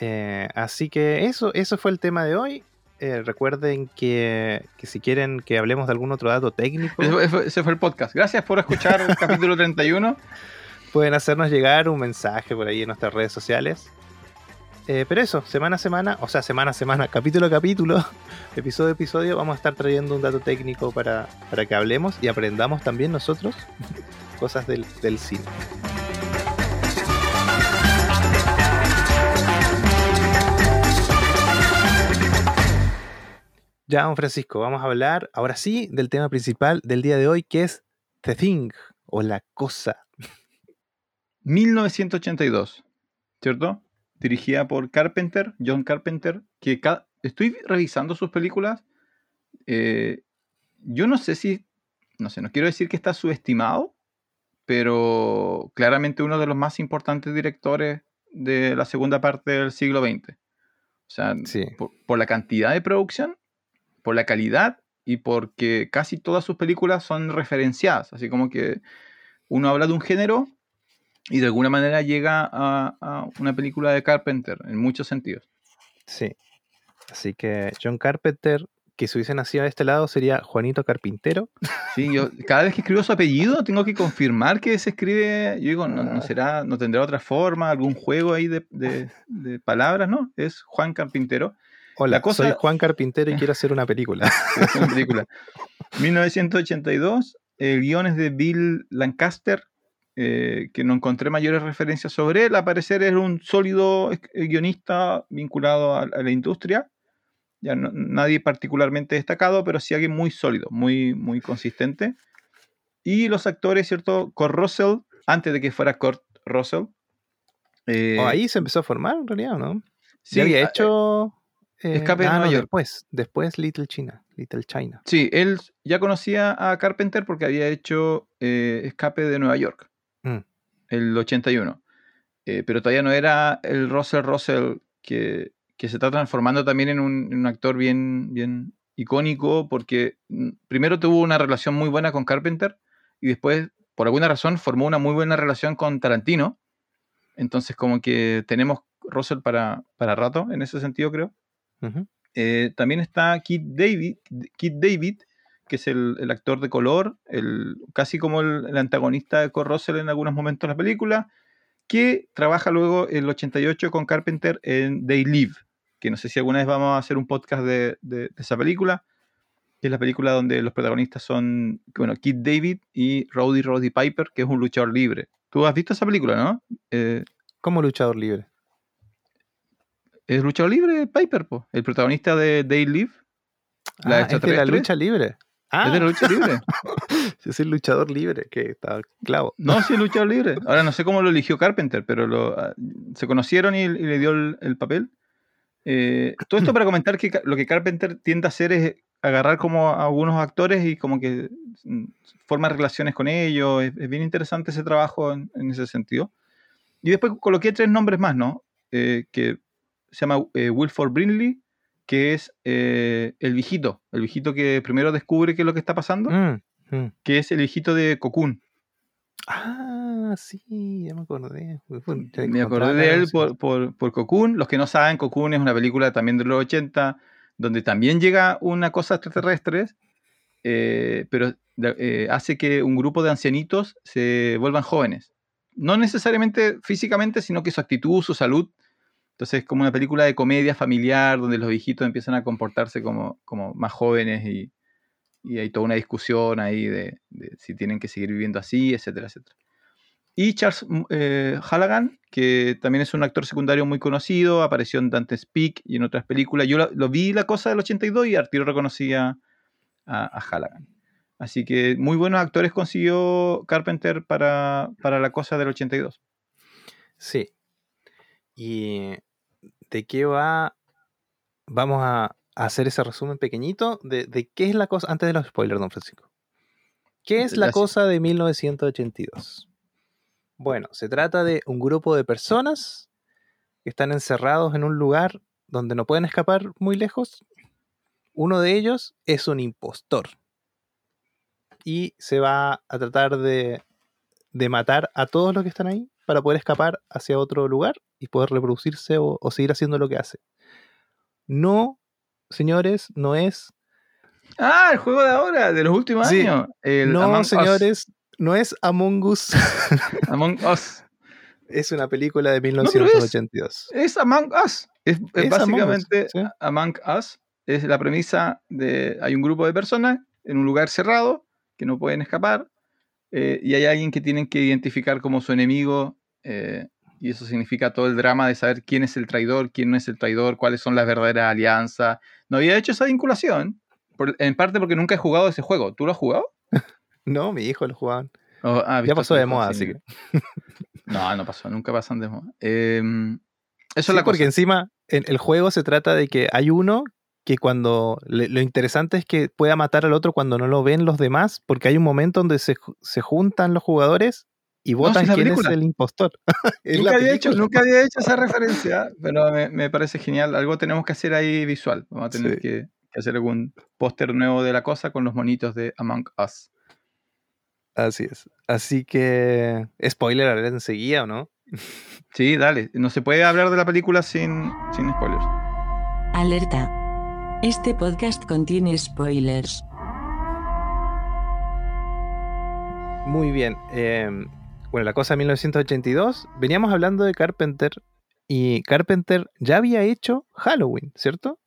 Eh, así que eso, eso fue el tema de hoy. Eh, recuerden que, si quieren que hablemos de algún otro dato técnico. Ese fue, el podcast. Gracias por escuchar el capítulo 31. (laughs) pueden hacernos llegar un mensaje por ahí en nuestras redes sociales. Eh, pero eso, semana a semana, o sea, semana a semana, (laughs) capítulo a capítulo, (laughs) episodio a episodio, vamos a estar trayendo un dato técnico para, para que hablemos y aprendamos también nosotros (laughs) cosas del, del cine. Ya, don Francisco, vamos a hablar ahora sí del tema principal del día de hoy, que es The Thing o la cosa. 1982, ¿cierto? Dirigida por Carpenter, John Carpenter, que estoy revisando sus películas. Eh, yo no sé si, no sé, no quiero decir que está subestimado, pero claramente uno de los más importantes directores de la segunda parte del siglo XX. O sea, por, la cantidad de producción, por la calidad y porque casi todas sus películas son referenciadas. Así como que uno habla de un género y de alguna manera llega a, una película de Carpenter en muchos sentidos. Sí. Así que John Carpenter, que si hubiese nacido de este lado, sería Juanito Carpintero. Sí, yo cada vez que escribo su apellido tengo que confirmar que se escribe, yo digo, no, ah. será, no tendrá otra forma, algún juego ahí de, de, palabras, ¿no? Es Juan Carpintero. Hola, soy Juan Carpintero y quiero hacer una película. (laughs) una película. 1982, el guion es de Bill Lancaster, eh, que no encontré mayores referencias sobre él. Al parecer es un sólido eh, guionista vinculado a, la industria. Ya nadie particularmente destacado, pero sí alguien muy sólido, muy, muy consistente. Y los actores, ¿cierto? Kurt Russell, antes de que fuera Kurt Russell. Eh, oh, ahí se empezó a formar en realidad, ¿no? Sí, había hecho. Escape de ah, Nueva York. Después, después Little China. Little China. Sí, él ya conocía a Carpenter porque había hecho Escape de Nueva York. Mm. El 81. Eh, pero todavía no era el Russell Russell que, se está transformando también en un, actor bien, bien icónico porque mm, primero tuvo una relación muy buena con Carpenter y después, por alguna razón, formó una muy buena relación con Tarantino. Entonces, como que tenemos Russell para, para rato en ese sentido, creo. Eh, también está Kit David, Kit David que es el, actor de color, el, casi como el, antagonista de Kurt Russell en algunos momentos de la película, que trabaja luego el 88 con Carpenter en They Live, que no sé si alguna vez vamos a hacer un podcast de, esa película, que es la película donde los protagonistas son, bueno, Kid David y Rowdy Roddy Piper, que es un luchador libre. ¿Tú has visto esa película, no? Eh, ¿Cómo luchador libre? Es luchador libre Piper, el protagonista de They Live. La, ah, de la lucha libre. Ah. Es de lucha libre. (laughs) Yo soy el luchador libre, que está clavo. No, sí, luchador libre. Ahora no sé cómo lo eligió Carpenter, pero lo, ah, se conocieron y, le dio el, papel. Eh, todo esto (clears throat) para comentar que lo que Carpenter tiende a hacer es agarrar como a algunos actores y como que mm, forma relaciones con ellos. Es, bien interesante ese trabajo en, ese sentido. Y después coloqué tres nombres más, ¿no? Eh, que se llama eh, Wilford Brinley, que es eh, el viejito, el viejito que primero descubre qué es lo que está pasando, mm, mm. que es el viejito de Cocoon. Ah, sí, ya me acordé. me acordé de él por, por, Cocoon. Los que no saben, Cocoon es una película también de los 80, donde también llega una cosa extraterrestre, eh, pero eh, hace que un grupo de ancianitos se vuelvan jóvenes. No necesariamente físicamente, sino que su actitud, su salud entonces es como una película de comedia familiar donde los viejitos empiezan a comportarse como, como más jóvenes y, hay toda una discusión ahí de, si tienen que seguir viviendo así, etcétera, etcétera. Y Charles mm, eh, Halligan, que también es un actor secundario muy conocido, apareció en Dante's Peak y en otras películas. Yo lo, vi la cosa del 82 y Arturo reconocía a, a, Halligan. Así que muy buenos actores consiguió Carpenter para, para la cosa del 82. Sí, ¿Y de qué va? Vamos a hacer ese resumen pequeñito de, qué es la cosa, antes de los spoilers, don Francisco. ¿Qué es la cosa de 1982? Bueno, se trata de un grupo de personas que están encerrados en un lugar donde no pueden escapar muy lejos. Uno de ellos es un impostor. Y se va a tratar de, de matar a todos los que están ahí para poder escapar hacia otro lugar y poder reproducirse o, seguir haciendo lo que hace. No, señores, no es. Ah, el juego de ahora, de los últimos años. no, señores, no es Among Us. (laughs) Among Us. Es una película de 1982. es, Among Us. Es, Es básicamente Among Us, sí. Among Us. Es la premisa de hay un grupo de personas en un lugar cerrado que no pueden escapar eh, y hay alguien que tienen que identificar como su enemigo eh, y eso significa todo el drama de saber quién es el traidor, quién no es el traidor, cuáles son las verdaderas alianzas. No había hecho esa vinculación, por- en parte porque nunca he jugado ese juego. ¿Tú lo has jugado? (laughs) No, mi hijo lo jugaban. O- ah, Ya pasó de moda, sí. así que. (laughs) No, no pasó, nunca pasan de moda. Eh, eso Sí, es la porque cosa. encima en el juego se trata de que hay uno que cuando le- lo interesante es que pueda matar al otro cuando no lo ven los demás, porque hay un momento donde se, se juntan los jugadores y votan la quién es el impostor. (laughs) Es Nunca había, hecho, nunca había hecho esa referencia, pero me, me parece genial. Algo tenemos que hacer ahí visual. Vamos a tener Sí. que, que hacer algún póster nuevo de la cosa con los monitos de Among Us. Así es. Así que spoiler alert enseguida, ¿o no? (laughs) Sí, dale. No se puede hablar de la película sin, sin spoilers. Alerta. Este podcast contiene spoilers. Muy bien. eh, bueno, la cosa de 1982. Veníamos hablando de Carpenter y Carpenter ya había hecho Halloween, ¿cierto?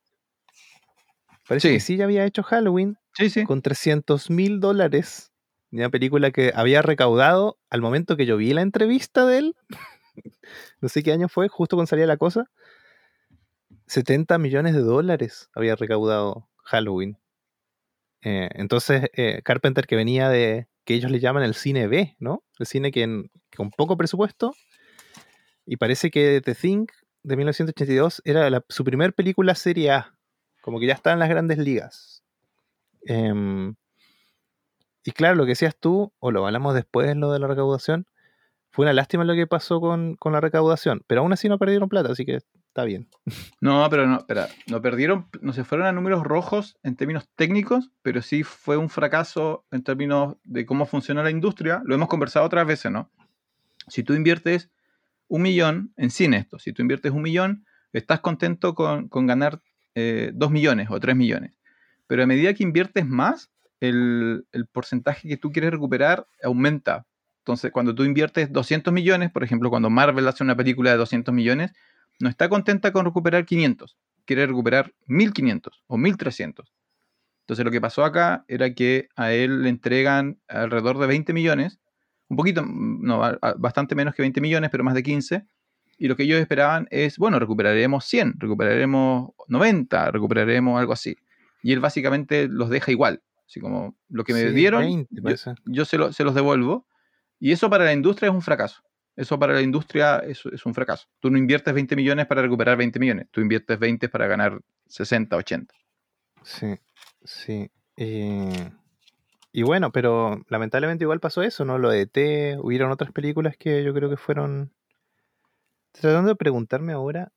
Parece Sí. que sí ya había hecho Halloween Sí, sí. con 300 mil dólares. Una película que había recaudado al momento que yo vi la entrevista de él. (laughs) no sé qué año fue, justo cuando salía la cosa. 70 millones de dólares había recaudado Halloween. Eh, entonces, eh, Carpenter que venía de que ellos le llaman el cine B, ¿no? El cine que en- con poco presupuesto. Y parece que The Thing de 1982 era la- su primer película serie A. Como que ya está en las grandes ligas. Em, y claro, lo que decías tú, o lo hablamos después, lo de la recaudación, fue una lástima lo que pasó con, con la recaudación, pero aún así no perdieron plata, así que está bien. No, pero no, espera, no perdieron, no se fueron a números rojos en términos técnicos, pero sí fue un fracaso en términos de cómo funciona la industria. Lo hemos conversado otras veces, ¿no? Si tú inviertes un millón en cine esto, si tú inviertes un millón, estás contento con, con ganar eh, dos millones o tres millones. Pero a medida que inviertes más, el, el porcentaje que tú quieres recuperar aumenta. Entonces, cuando tú inviertes 200 millones, por ejemplo, cuando Marvel hace una película de 200 millones, no está contenta con recuperar 500, quiere recuperar 1500 o 1300. Entonces lo que pasó acá era que a él le entregan alrededor de 20 millones, un poquito, mm, no, bastante menos que 20 millones, pero más de 15. Y lo que ellos esperaban es, bueno, recuperaremos 100, recuperaremos 90, recuperaremos algo así. Y él básicamente los deja igual. Así como lo que me Sí, dieron, 20 yo- parece. yo se, lo- se los devuelvo. Y eso para la industria es un fracaso. Eso para la industria es, es un fracaso. Tú no inviertes 20 millones para recuperar 20 millones. Tú inviertes 20 para ganar 60, 80. Sí, sí. eh, y bueno, pero lamentablemente igual pasó eso, ¿no? Lo de T, hubieron otras películas que yo creo que fueron... Tratando de preguntarme ahora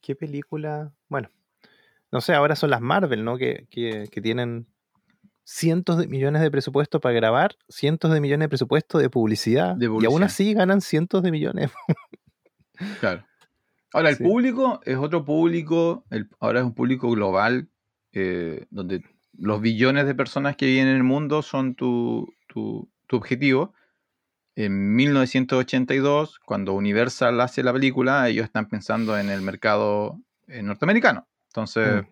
qué película... Bueno, no sé, ahora son las Marvel, ¿no? Que, que, que tienen cientos de millones de presupuesto para grabar, cientos de millones de presupuesto de publicidad, De y aún así ganan cientos de millones. Claro. Ahora, el Sí. público es otro público. el- ahora es un público global, eh, donde los billones de personas que viven en el mundo son tu, tu- tu objetivo. En 1982, cuando Universal hace la película, ellos están pensando en el mercado eh, norteamericano. Entonces, Mm.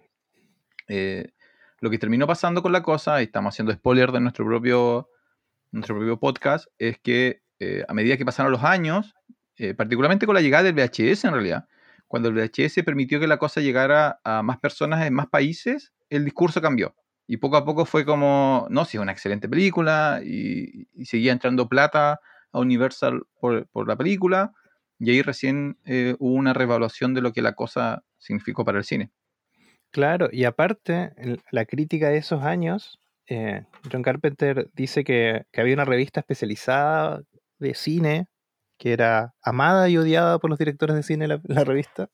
eh, lo que terminó pasando con la cosa, y estamos haciendo spoiler de nuestro propio, nuestro propio podcast, es que eh, a medida que pasaron los años, eh, particularmente con la llegada del VHS en realidad, cuando el VHS permitió que la cosa llegara a más personas en más países, el discurso cambió. Y poco a poco fue como, no, sí, es una excelente película, y, y seguía entrando plata a Universal por, por la película, y ahí recién eh, hubo una revaluación de lo que la cosa significó para el cine. Claro, y aparte, la crítica de esos años, eh, John Carpenter dice que, que había una revista especializada de cine que era amada y odiada por los directores de cine, la, la revista,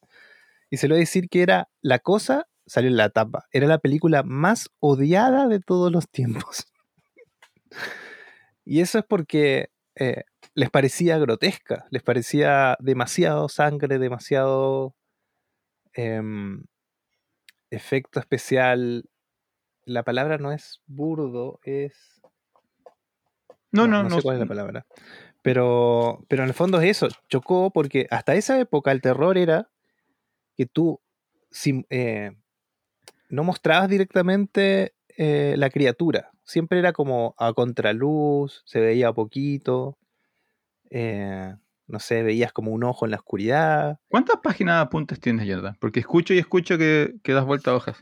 y se lo voy a decir que era La Cosa, salió en la tapa, era la película más odiada de todos los tiempos. y eso es porque eh, les parecía grotesca, les parecía demasiado sangre, demasiado... em, efecto especial. La palabra no es burdo, es. No, no, no, no. sé cuál es la palabra. Pero, pero en el fondo es eso, chocó porque hasta esa época el terror era que tú si, eh, no mostrabas directamente eh, la criatura. Siempre era como a contraluz, se veía poquito. eh, no sé, veías como un ojo en la oscuridad. ¿Cuántas páginas de apuntes tienes, Jordan? Porque escucho y escucho que, que das vuelta a hojas.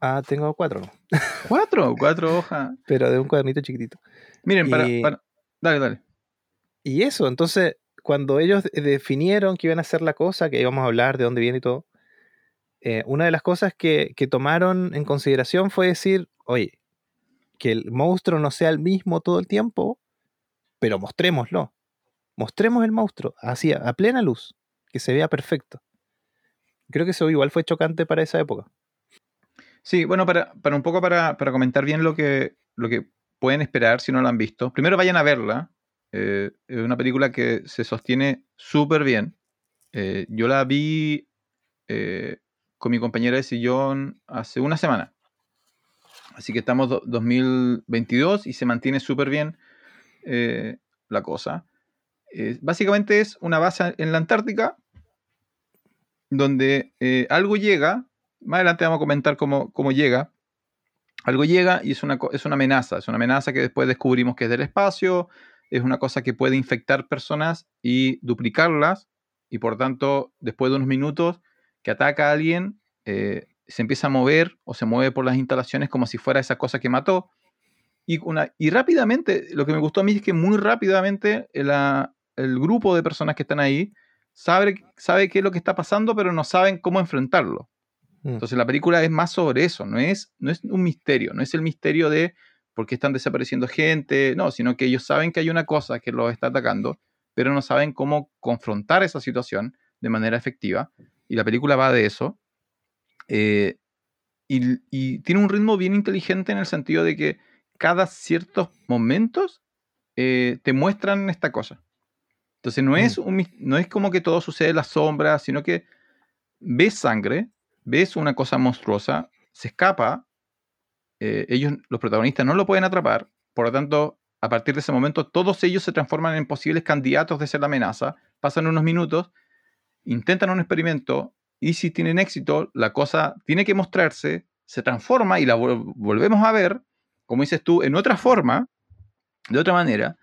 Ah, tengo cuatro. (laughs) ¿Cuatro? ¿Cuatro hojas? pero de un cuadernito chiquitito. Miren, para, Y- para- Dale, dale. Y eso, entonces, cuando ellos de- definieron que iban a hacer la cosa, que íbamos a hablar de dónde viene y todo, eh, una de las cosas que, que tomaron en consideración fue decir, oye, que el monstruo no sea el mismo todo el tiempo, pero mostrémoslo. Mostremos el monstruo, así, a, plena luz, que se vea perfecto. Creo que eso igual fue chocante para esa época. Sí, bueno, para, un poco para, para comentar bien lo que, lo que pueden esperar si no la han visto. Primero vayan a verla. Eh, es una película que se sostiene súper bien. Eh, yo la vi eh, con mi compañera de sillón hace una semana. Así que estamos do- 2022 y se mantiene súper bien la cosa. Eh, básicamente es una base en la Antártica donde eh, algo llega, más adelante vamos a comentar cómo, cómo llega, algo llega y es una, es una amenaza, es una amenaza que después descubrimos que es del espacio, es una cosa que puede infectar personas y duplicarlas, y por tanto, después de unos minutos que ataca a alguien, eh, se empieza a mover o se mueve por las instalaciones como si fuera esa cosa que mató. Y, una, y rápidamente, lo que me gustó a mí es que muy rápidamente la- el grupo de personas que están ahí sabe, sabe qué es lo que está pasando, pero no saben cómo enfrentarlo. Mm. Entonces la película es más sobre eso, no es, no es un misterio, no es el misterio de por qué están desapareciendo gente, no, sino que ellos saben que hay una cosa que los está atacando, pero no saben cómo confrontar esa situación de manera efectiva. Y la película va de eso. Eh, y, y tiene un ritmo bien inteligente en el sentido de que cada ciertos momentos eh, te muestran esta cosa. Entonces no es, un, mis- no es como que todo sucede en la sombra, sino que ves sangre, ves una cosa monstruosa, se escapa, eh, ellos, los protagonistas, no lo pueden atrapar, por lo tanto, a partir de ese momento, todos ellos se transforman en posibles candidatos de ser la amenaza, pasan unos minutos, intentan un experimento, y si tienen éxito, la cosa tiene que mostrarse, se transforma y la vol- volvemos a ver, como dices tú, en otra forma, de otra manera,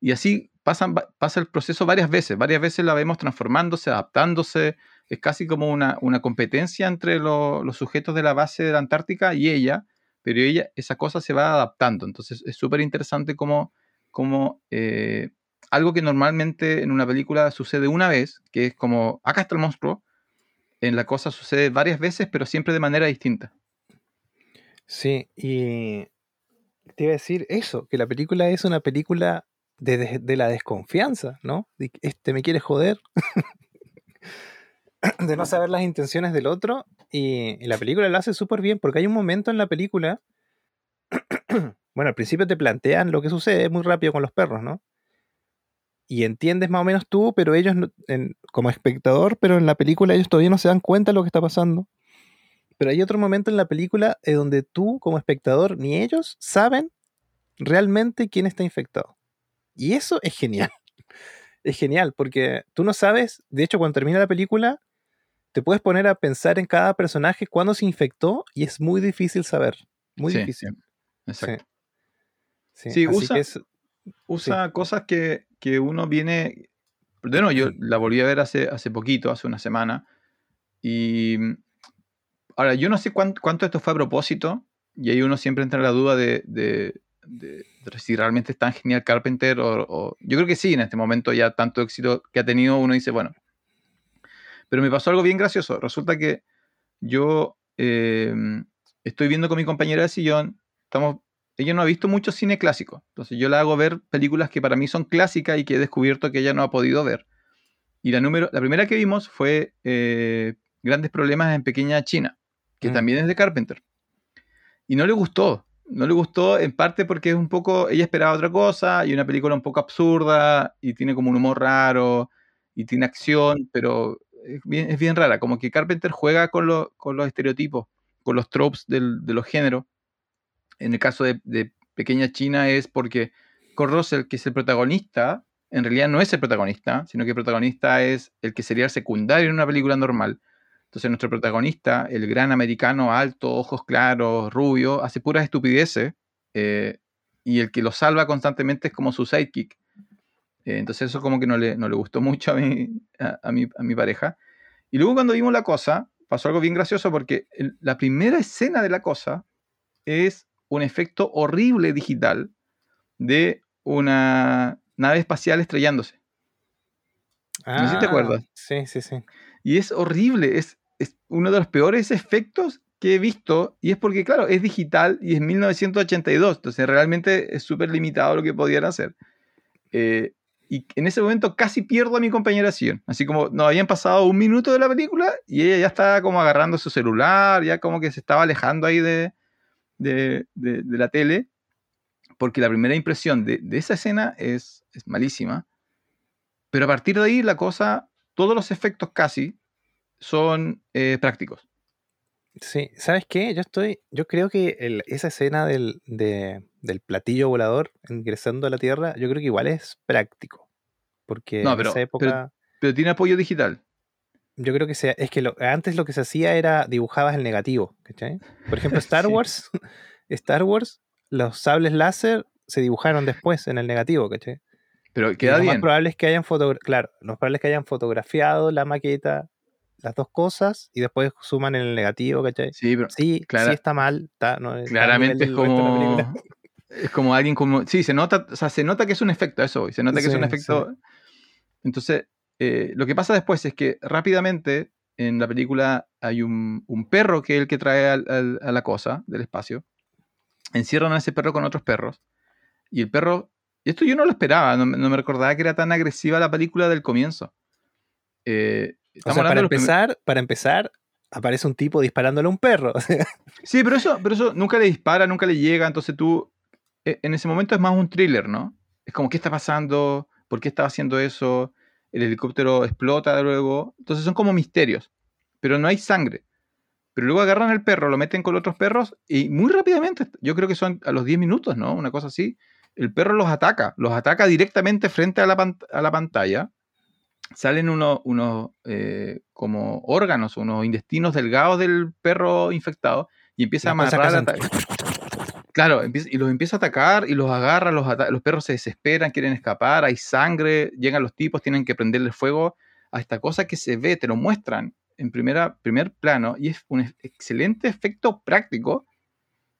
y así pasan, pasa el proceso varias veces, varias veces la vemos transformándose, adaptándose, es casi como una, una competencia entre lo- los sujetos de la base de la Antártica y ella, pero ella, esa cosa se va adaptando. Entonces es súper interesante como, como eh, algo que normalmente en una película sucede una vez, que es como, acá está el monstruo, en la cosa sucede varias veces, pero siempre de manera distinta. Sí, y te iba a decir eso, que la película es una película de, la desconfianza, ¿no? Este me quiere joder, (laughs) de no saber las intenciones del otro, y, la película lo hace súper bien, porque hay un momento en la película, (clears throat) bueno, al principio te plantean lo que sucede muy rápido con los perros, ¿no? Y entiendes más o menos tú, pero ellos, no- en- como espectador, pero en la película ellos todavía no se dan cuenta de lo que está pasando. Pero hay otro momento en la película en donde tú, como espectador, ni ellos saben realmente quién está infectado. Y eso es genial. (laughs) Es genial, porque tú no sabes, de hecho, cuando termina la película, te puedes poner a pensar en cada personaje cuándo se infectó y es muy difícil saber. Muy Sí, difícil. Exacto. Sí, usa- es- usa cosas que, que uno viene. De nuevo, yo la volví a ver hace, hace poquito, hace una semana. Y. Ahora, yo no sé cuán- cuánto, esto fue a propósito. Y ahí uno siempre entra en la duda de, de- de- de si realmente es tan genial Carpenter. O, o- Yo creo que sí, en este momento ya tanto éxito que ha tenido, uno dice, bueno. Pero me pasó algo bien gracioso. Resulta que yo eh, estoy viendo con mi compañera de sillón. Estamos ella no ha visto mucho cine clásico. Entonces yo la hago ver películas que para mí son clásicas y que he descubierto que ella no ha podido ver. Y la, número, la primera que vimos fue eh, Grandes Problemas en Pequeña China, que Mm. también es de Carpenter. Y no le gustó. No le gustó en parte porque es un poco, ella esperaba otra cosa y una película un poco absurda y tiene como un humor raro y tiene acción, pero es bien, es bien rara. Como que Carpenter juega con, lo- con los estereotipos, con los tropes del- de los géneros en el caso de, Pequeña China es porque Kurt Russell, que es el protagonista, en realidad no es el protagonista, sino que el protagonista es el que sería el secundario en una película normal. Entonces nuestro protagonista, el gran americano alto, ojos claros, rubio, hace puras estupideces eh, y el que lo salva constantemente es como su sidekick. Eh, entonces eso como que no le, no le gustó (laughs) mucho a mi, a, mi, a mi pareja. Y luego cuando vimos la cosa, pasó algo bien gracioso porque la primera escena de la cosa es un efecto horrible digital de una nave espacial estrellándose. no sé si te acuerdas. Ah, Sí, sí, sí. Y es horrible, es, es uno de los peores efectos que he visto y es porque, claro, es digital y es 1982, entonces realmente es súper limitado lo que podían hacer. Eh, y en ese momento casi pierdo a mi compañera Sion. Así como nos habían pasado un minuto de la película y ella ya estaba como agarrando su celular, ya como que se estaba alejando ahí de, de, de- la tele, porque la primera impresión de, de esa escena es, es malísima. Pero a partir de ahí la cosa, todos los efectos casi son eh, prácticos. Sí, ¿sabes qué? Yo estoy, yo creo que el- esa escena del, de- del platillo volador ingresando a la Tierra, yo creo que igual es práctico. Porque No, en pero- esa época, Pero tiene apoyo digital. yo creo que sea, es que lo- antes lo que se hacía era dibujabas el negativo, ¿cachai? Por ejemplo, (laughs) Star Sí. Wars, (laughs) Star Wars, los sables láser se dibujaron después en el negativo, ¿cachai? Pero queda lo más bien. probable es que hayan claro, lo más probable es que hayan fotografiado la maqueta, las dos cosas, y después suman el negativo, ¿cachai? Sí, pero Sí, Clara- sí está mal, está, no, está claramente es como. película. (laughs) Es como alguien como. Sí, se nota, o sea, se nota que es un efecto, eso voy. Se nota que es un Sí, efecto. Entonces, eh, lo que pasa después es que rápidamente en la película hay un, un perro que es el que trae al- al- a la cosa del espacio. Encierran a ese perro con otros perros. Y el perro. Y esto yo no lo esperaba, no, no me recordaba que era tan agresiva la película del comienzo. Eh, O sea, para empezar, para empezar, aparece un tipo disparándole a un perro. o (laughs) sea, Sí, pero eso, pero eso nunca le dispara, nunca le llega, entonces tú, e- en ese momento es más un thriller, ¿no? Es como, ¿qué está pasando? ¿Por qué estaba haciendo eso? El helicóptero explota luego. Entonces son como misterios, pero no hay sangre. Pero luego agarran al perro, lo meten con otros perros y muy rápidamente, yo creo que son a los 10 minutos, ¿no? Una cosa así. El perro los ataca, los ataca directamente frente a la, a la pantalla. Salen unos, unos eh, como órganos, unos intestinos delgados del perro infectado y empieza a amarrar. Claro, empieza- y los empieza a atacar y los agarra, los, ata- los perros se desesperan, quieren escapar, hay sangre, llegan los tipos, tienen que prenderle fuego a esta cosa que se ve, te lo muestran en primera, primer plano y es un ex- excelente efecto práctico,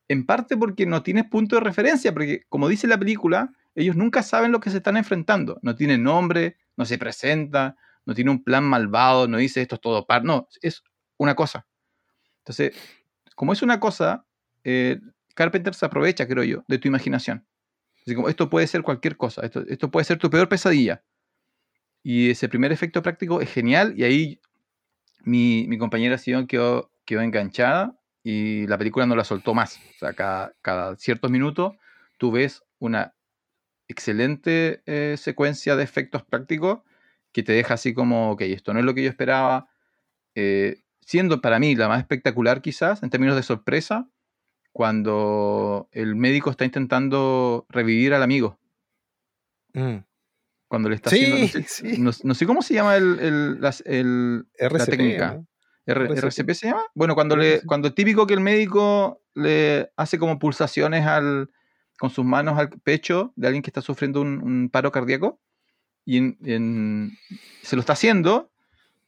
en parte porque no tienes punto de referencia, porque como dice la película, ellos nunca saben lo que se están enfrentando, no tiene nombre, no se presenta, no tiene un plan malvado, no dice esto es todo par, no, es una cosa. Entonces, como es una cosa, eh, Carpenter se aprovecha, creo yo, de tu imaginación. Así como esto puede ser cualquier cosa, esto, esto puede ser tu peor pesadilla. Y ese primer efecto práctico es genial y ahí mi, mi compañera Sion quedó, quedó enganchada y la película no la soltó más. O sea, cada, cada ciertos minutos tú ves una excelente eh, secuencia de efectos prácticos que te deja así como, ok, esto no es lo que yo esperaba. Eh, siendo para mí la más espectacular quizás en términos de sorpresa, cuando el médico está intentando revivir al amigo. Mm. Cuando le está Sí, haciendo... No (laughs) sé, sí. no- no sé cómo se llama el, el- las- el- la RCP, técnica. ¿no? R- RCP. ¿RCP se llama? Bueno, cuando, le, cuando es típico que el médico le hace como pulsaciones al, con sus manos al pecho de alguien que está sufriendo un, un paro cardíaco y en- en- se lo está haciendo,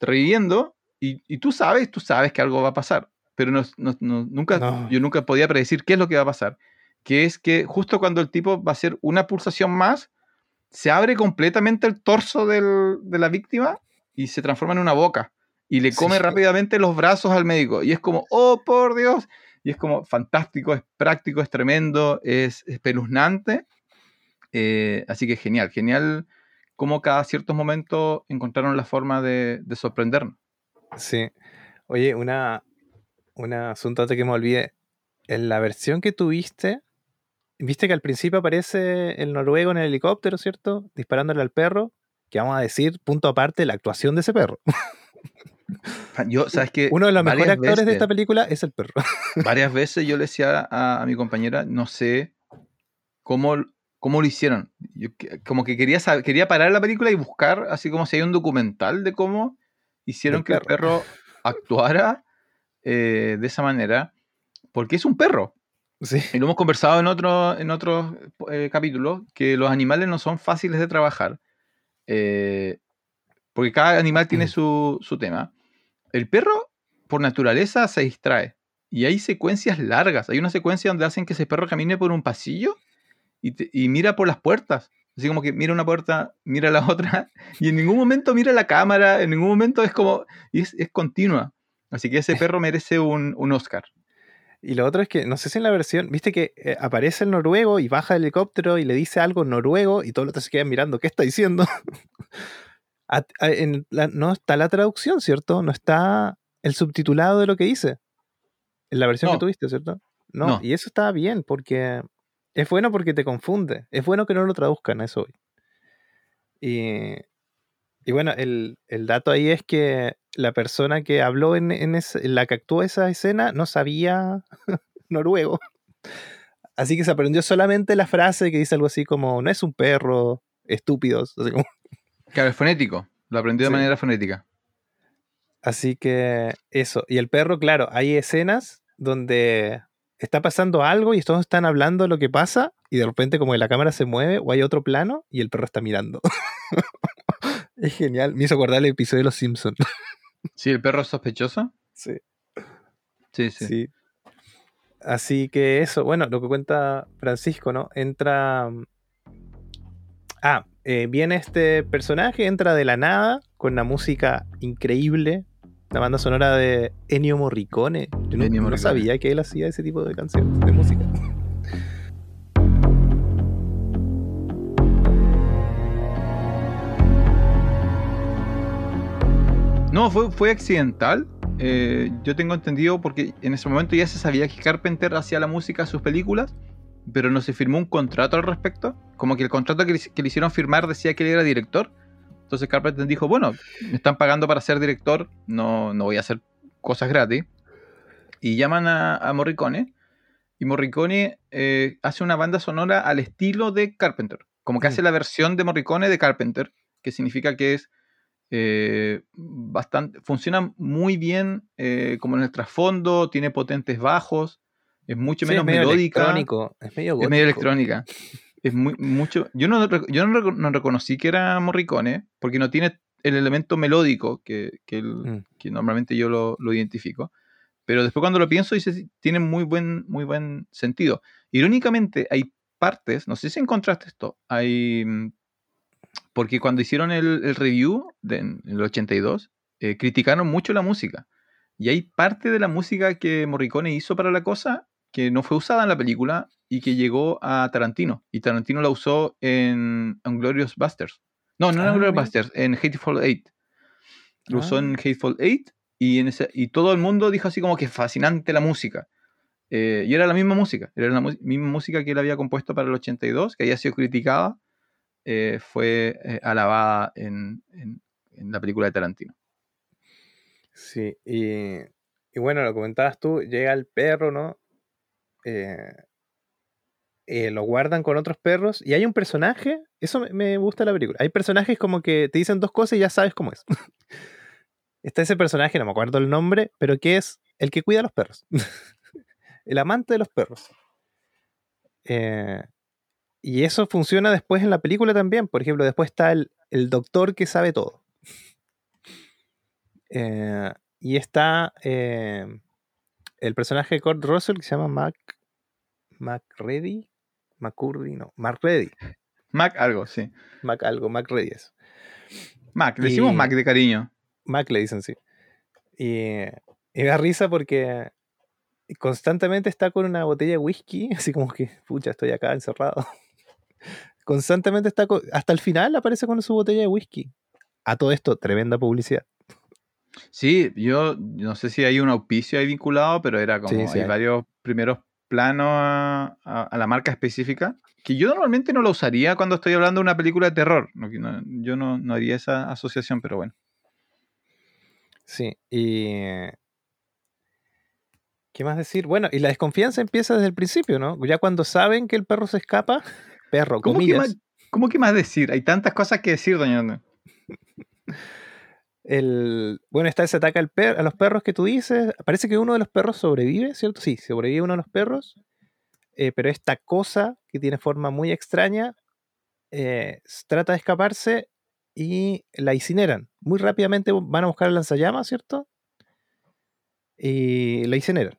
reviviendo, y, y tú sabes, tú sabes que algo va a pasar, pero no- no- no- nunca, yo nunca podía predecir qué es lo que va a pasar, que es que justo cuando el tipo va a hacer una pulsación más, se abre completamente el torso del- de la víctima y se transforma en una boca y le Sí. come rápidamente los brazos al médico. Y es como, oh, por Dios. Y es como fantástico, es práctico, es tremendo, es espeluznante. Eh, así que genial, genial cómo cada ciertos momentos encontraron la forma de, de sorprendernos. Sí. Oye, una, una asunto antes que me olvide. En la versión que tuviste, viste que al principio aparece el noruego en el helicóptero, ¿cierto? Disparándole al perro. Que vamos a decir, punto aparte, la actuación de ese perro. (laughs) Yo, ¿sabes qué? Uno de los mejores actores de esta película es el perro. (laughs) varias veces yo le decía a, a mi compañera, no sé cómo, cómo lo hicieron. Yo como que quería, quería parar la película y buscar, así como si hay un documental de cómo hicieron que el perro actuara eh, de esa manera, porque es un perro. Sí. Y lo hemos conversado en otro, en otros eh, capítulos, que los animales no son fáciles de trabajar. eh, porque cada animal tiene Mm. su, su tema. El perro, por naturaleza, se distrae. Y hay secuencias largas. Hay una secuencia donde hacen que ese perro camine por un pasillo y, te- y mira por las puertas. Así como que mira una puerta, mira la (laughs) otra, y en ningún momento mira la cámara, en ningún momento es como. Y es, es continua. Así que ese (laughs) perro merece un, un Oscar. Y lo otro es que, no sé si en la versión, viste que eh, aparece el noruego y baja el helicóptero y le dice algo en noruego y todos los otros se quedan mirando, ¿qué está diciendo? (laughs) A- a- en la- no está la traducción, ¿cierto? No está el subtitulado de lo que dice. En la versión No. que tuviste, ¿cierto? No, No. y eso está bien porque es bueno porque te confunde. Es bueno que no lo traduzcan, eso voy. Y, y bueno, el, el dato ahí es que la persona que habló en, en, ese- en la que actuó esa escena no sabía (laughs) noruego. Así que se aprendió solamente la frase que dice algo así como, no es un perro, estúpidos. Así, como- Claro, es fonético. Lo aprendió de Sí. manera fonética. así que eso. Y el perro, claro, hay escenas donde está pasando algo y todos están hablando lo que pasa y de repente como que la cámara se mueve o hay otro plano y el perro está mirando. (laughs) es genial. Me hizo acordar el episodio de Los Simpsons. (laughs) Sí, el perro es sospechoso. sí. Sí, sí. Sí. Así que eso, bueno, lo que cuenta Francisco, ¿no? Entra. mm, Ah, eh, viene este personaje, entra de la nada con una música increíble. La banda sonora de Ennio Morricone. Yo no, Ennio no Morricone. sabía que él hacía ese tipo de canciones, de música. No, fue, fue accidental. Eh, yo tengo entendido porque en ese momento ya se sabía que Carpenter hacía la música a sus películas, pero no se firmó un contrato al respecto. Como que el contrato que le, que le hicieron firmar decía que él era director. Entonces Carpenter dijo, bueno, me están pagando para ser director, no, no voy a hacer cosas gratis. Y llaman a, a Morricone. Y Morricone eh, hace una banda sonora al estilo de Carpenter. Como que Mm. hace la versión de Morricone de Carpenter, que significa que es eh, bastante, funciona muy bien eh, como en el trasfondo, tiene potentes bajos, es mucho Sí, menos es medio melódica, electrónico. Es medio es medio electrónica. Es muy, mucho. Yo no, yo no, no reconocí que era Morricone, porque no tiene el elemento melódico que, que, el- Mm. que normalmente yo lo, lo identifico. Pero después cuando lo pienso, dice, "Sí, tiene muy buen, muy buen sentido. Irónicamente, hay partes, no sé si encontraste esto, hay... mm, Porque cuando hicieron el, el review de, en el 82, eh, criticaron mucho la música. Y hay parte de la música que Morricone hizo para la cosa que no fue usada en la película y que llegó a Tarantino. Y Tarantino la usó en Glorious Busters. No, no en Ah, Glorious mira. Busters, en Hateful Eight. Lo usó Ah. en Hateful Eight y, en ese, y todo el mundo dijo así como que fascinante la música. Eh, y era la misma música, era la misma música que él había compuesto para el 82, que había sido criticada, eh, fue eh, alabada en, en- en la película de Tarantino. Sí, y, y bueno, lo comentabas tú, llega el perro, ¿no? Eh, eh, lo guardan con otros perros y hay un personaje, eso me, gusta la película, hay personajes como que te dicen dos cosas y ya sabes cómo es. (laughs) Está ese personaje, no me acuerdo el nombre, pero que es el que cuida a los perros, (laughs) el amante de los perros. Eh, y eso funciona después en la película también, por ejemplo, después está el, el doctor que sabe todo. Y está el personaje de Kurt Russell que se llama Mac. MacReady. McCurdy, no. MacReady. Mac algo, sí. Mac algo, MacReady es. Mac, le decimos Y- Mac de cariño. Mac le dicen sí. Y, y me da risa porque constantemente está con una botella de whisky, (laughs) así como que, pucha, estoy acá encerrado. (laughs) Constantemente está con, hasta el final aparece con su botella de whisky. A todo esto, tremenda publicidad. Sí, yo no sé si hay un auspicio ahí vinculado, pero era como Sí, sí hay hay. varios primeros planos a, a- a la marca específica que yo normalmente no lo usaría cuando estoy hablando de una película de terror. No, que no- yo no, no haría esa asociación, pero bueno. Sí, y. ¿Qué más decir? Bueno, y la desconfianza empieza desde el principio, ¿no? Ya cuando saben que el perro se escapa, perro, ¿Cómo que, comillas. más, ¿Cómo que más decir? Hay tantas cosas que decir, doña. El, bueno, está ese ataque al per- a los perros que tú dices. Parece que uno de los perros sobrevive, ¿cierto? Sí, sobrevive uno de los perros. eh, pero esta cosa que tiene forma muy extraña eh, trata de escaparse y la incineran. Muy rápidamente van a buscar el lanzallamas, ¿cierto? Y la incineran.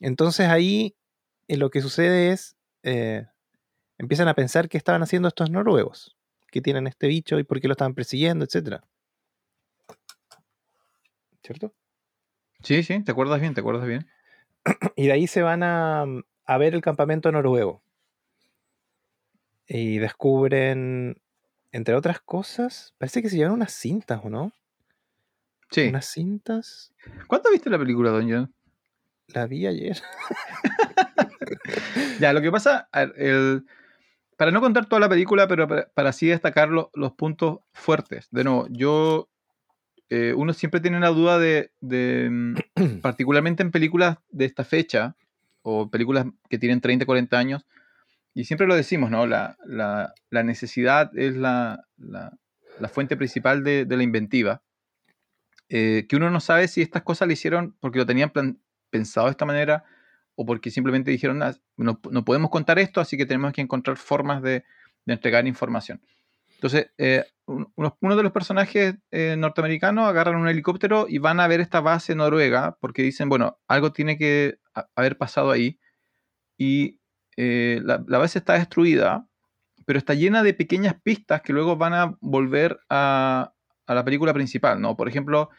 Entonces ahí eh, lo que sucede es, empiezan a pensar qué estaban haciendo estos noruegos, que tienen este bicho y por qué lo estaban persiguiendo, etcétera. ¿Cierto? Sí, sí, te acuerdas bien, te acuerdas bien. (clears throat) Y de ahí se van a, a ver el campamento noruego. Y descubren, entre otras cosas, parece que se llevan unas cintas, ¿o no? Sí. Unas cintas. ¿Cuánto viste la película, doña? La vi ayer. (laughs) Ya, lo que pasa, el- para no contar toda la película, pero para, para así destacar lo- los puntos fuertes. De nuevo, yo, eh, uno siempre tiene la duda de, de, mm, (clears throat) particularmente en películas de esta fecha, o películas que tienen 30, 40 años, y siempre lo decimos, ¿no? La, la- la necesidad es la, la- la fuente principal de, de la inventiva. Eh, que uno no sabe si estas cosas le hicieron porque lo tenían plan- pensado de esta manera o porque simplemente dijeron, "Ah, no, no podemos contar esto, así que tenemos que encontrar formas de, de entregar información. Entonces, eh, un- uno, uno de los personajes eh, norteamericanos agarran un helicóptero y van a ver esta base noruega porque dicen, bueno, algo tiene que ha- haber pasado ahí. Y eh, la, la base está destruida, pero está llena de pequeñas pistas que luego van a volver a, a la película principal, ¿no? Por ejemplo,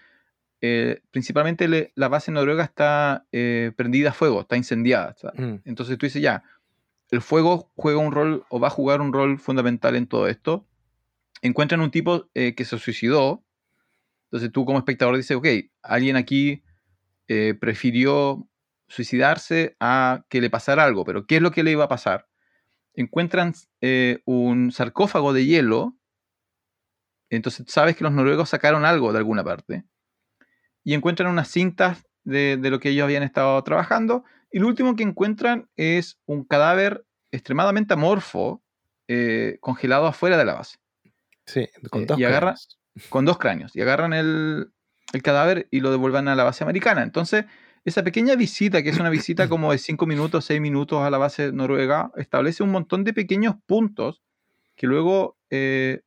eh, principalmente le- la base noruega está prendida a fuego, está incendiada. Mm, entonces tú dices, ya, el fuego juega un rol o va a jugar un rol fundamental en todo esto. Encuentran un tipo eh, que se suicidó. Entonces tú como espectador dices, ok, alguien aquí eh, prefirió suicidarse a que le pasara algo, pero ¿qué es lo que le iba a pasar? Encuentran eh, un sarcófago de hielo. Entonces sabes que los noruegos sacaron algo de alguna parte. Y encuentran unas cintas de, lo que ellos habían estado trabajando. Y lo último que encuentran es un cadáver extremadamente amorfo congelado afuera de la base, sí, con Eh, dos y agarra- cráneos. con dos cráneos. Y agarran el, el cadáver y lo devuelven a la base americana. Entonces, esa pequeña visita, que es una visita (coughs) como de 5 minutos, 6 minutos a la base noruega, establece un montón de pequeños puntos que luego eh,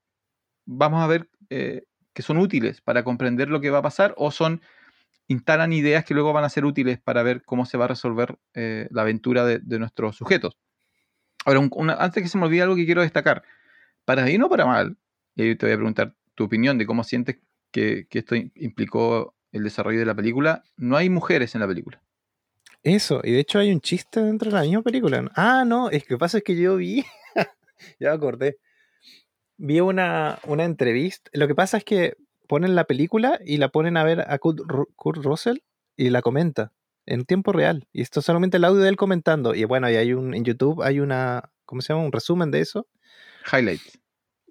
vamos a ver eh, que son útiles para comprender lo que va a pasar o son instalan ideas que luego van a ser útiles para ver cómo se va a resolver eh, la aventura de, de nuestros sujetos. Ahora, un- una- antes que se me olvide algo que quiero destacar, para bien o para mal, y ahí te voy a preguntar tu opinión de cómo sientes que, que esto im- implicó el desarrollo de la película, no hay mujeres en la película. Eso, y de hecho hay un chiste dentro de la misma película. Ah, no, es que lo que pasa es que yo vi, (laughs) ya me acordé, vi una, una entrevista. Lo que pasa es que ponen la película y la ponen a ver a Kurt Russell y la comenta en tiempo real. Y esto es solamente el audio de él comentando. Y bueno, y hay un, en YouTube hay una, ¿cómo se llama? Un resumen de eso. Highlights.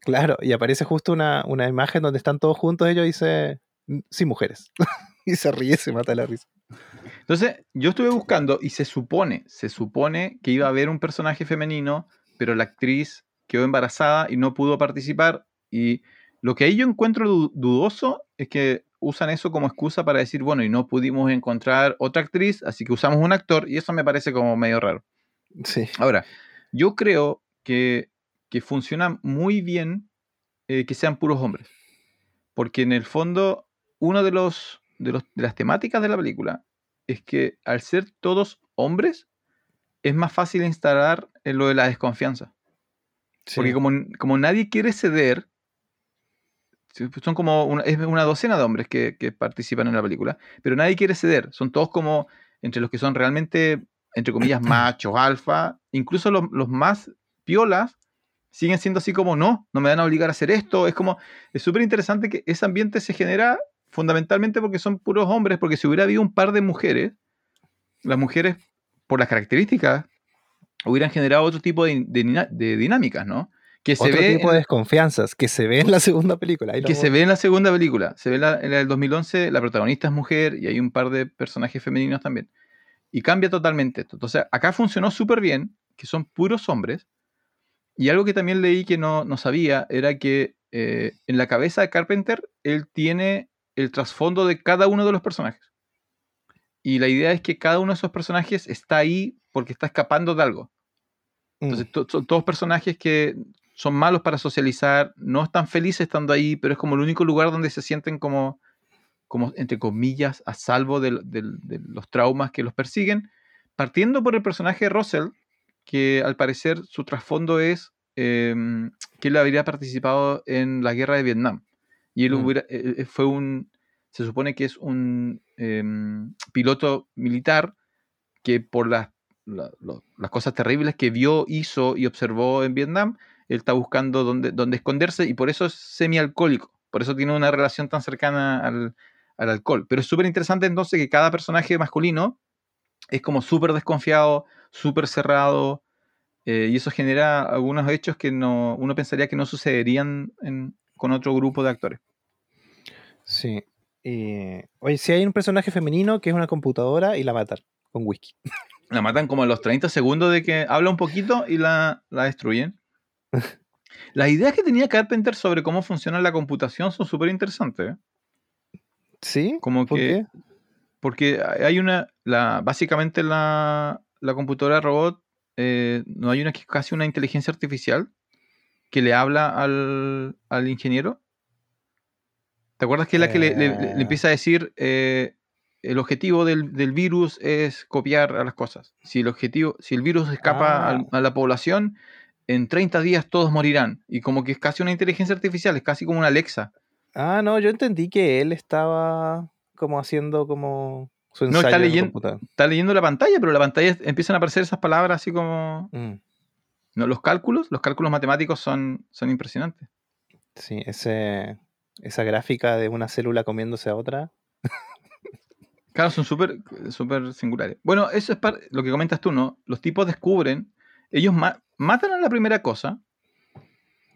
Claro, y aparece justo una, una imagen donde están todos juntos ellos y dice, "Mm, sí, mujeres. (laughs) y se ríe, se mata la risa. Entonces, yo estuve buscando y se supone, se supone que iba a haber un personaje femenino, pero la actriz quedó embarazada y no pudo participar. Y lo que ahí yo encuentro du- dudoso es que usan eso como excusa para decir, bueno, y no pudimos encontrar otra actriz, así que usamos un actor, y eso me parece como medio raro. Sí. Ahora, yo creo que, que funciona muy bien eh, que sean puros hombres. Porque en el fondo, una de, los, de, los, de las temáticas de la película es que al ser todos hombres, es más fácil instalar en lo de la desconfianza. Porque sí. como, como nadie quiere ceder, pues son como una, es una docena de hombres que, que participan en la película, pero nadie quiere ceder. Son todos como entre los que son realmente, entre comillas, (clears throat) machos, alfa, incluso los, los más piolas siguen siendo así como, no, no me van a obligar a hacer esto. Es como, es súper interesante que ese ambiente se genera fundamentalmente porque son puros hombres, porque si hubiera habido un par de mujeres, las mujeres, por las características, hubieran generado otro tipo de, de de dinámicas, ¿no? Que se Otro ve tipo en- de desconfianzas que se ve en la segunda película. Que se ve en la segunda película. Se ve en la, en la del 2011, la protagonista es mujer y hay un par de personajes femeninos también. Y cambia totalmente esto. Entonces, acá funcionó súper bien, que son puros hombres, y algo que también leí que no, no sabía era que eh, en la cabeza de Carpenter él tiene el trasfondo de cada uno de los personajes. Y la idea es que cada uno de esos personajes está ahí porque está escapando de algo. Entonces, Mm. son todos personajes que son malos para socializar, no están felices estando ahí, pero es como el único lugar donde se sienten como, como entre comillas, a salvo del- de, los traumas que los persiguen. Partiendo por el personaje de Russell, que al parecer su trasfondo es em, que él habría participado en la guerra de Vietnam. Y él Mm. hubiera- eh, eh, fue un, se supone que es un em, piloto militar que por las, la- lo- las cosas terribles que vio, hizo y observó en Vietnam, él está buscando dónde, dónde esconderse y por eso es semialcohólico. Por eso tiene una relación tan cercana al, al alcohol. Pero es súper interesante entonces que cada personaje masculino es como súper desconfiado, súper cerrado, eh, y eso genera algunos hechos que no, uno pensaría que no sucederían en- con otro grupo de actores. Sí. Y, oye, si hay un personaje femenino que es una computadora y la matan con whisky. (laughs) La matan como a los 30 segundos de que habla un poquito y la, la destruyen. (laughs) Las ideas que tenía Carpenter sobre cómo funciona la computación son súper interesantes. ¿eh? ¿Sí? Como ¿Por que- qué? Porque hay una, la, básicamente la, la computadora robot, eh, no hay una que es casi una inteligencia artificial que le habla al, al ingeniero. ¿Te acuerdas que es la que le, le- le- le Eh. empieza a decir eh, el objetivo del, del virus es copiar a las cosas? Si el objetivo, si el virus escapa Ah. al- a la población, en 30 días todos morirán. Y como que es casi una inteligencia artificial, es casi como una Alexa. Ah, no, yo entendí que él estaba como haciendo como No, está leyendo-. Está leyendo la pantalla, pero la pantalla empiezan a aparecer esas palabras así como... Mm, No, los cálculos, los cálculos matemáticos son, son impresionantes. sí, ese, esa gráfica de una célula comiéndose a otra. (laughs) Claro, son súper súper singulares. Bueno, eso es lo que comentas tú, ¿no? Los tipos descubren, ellos ma- matan a la primera cosa,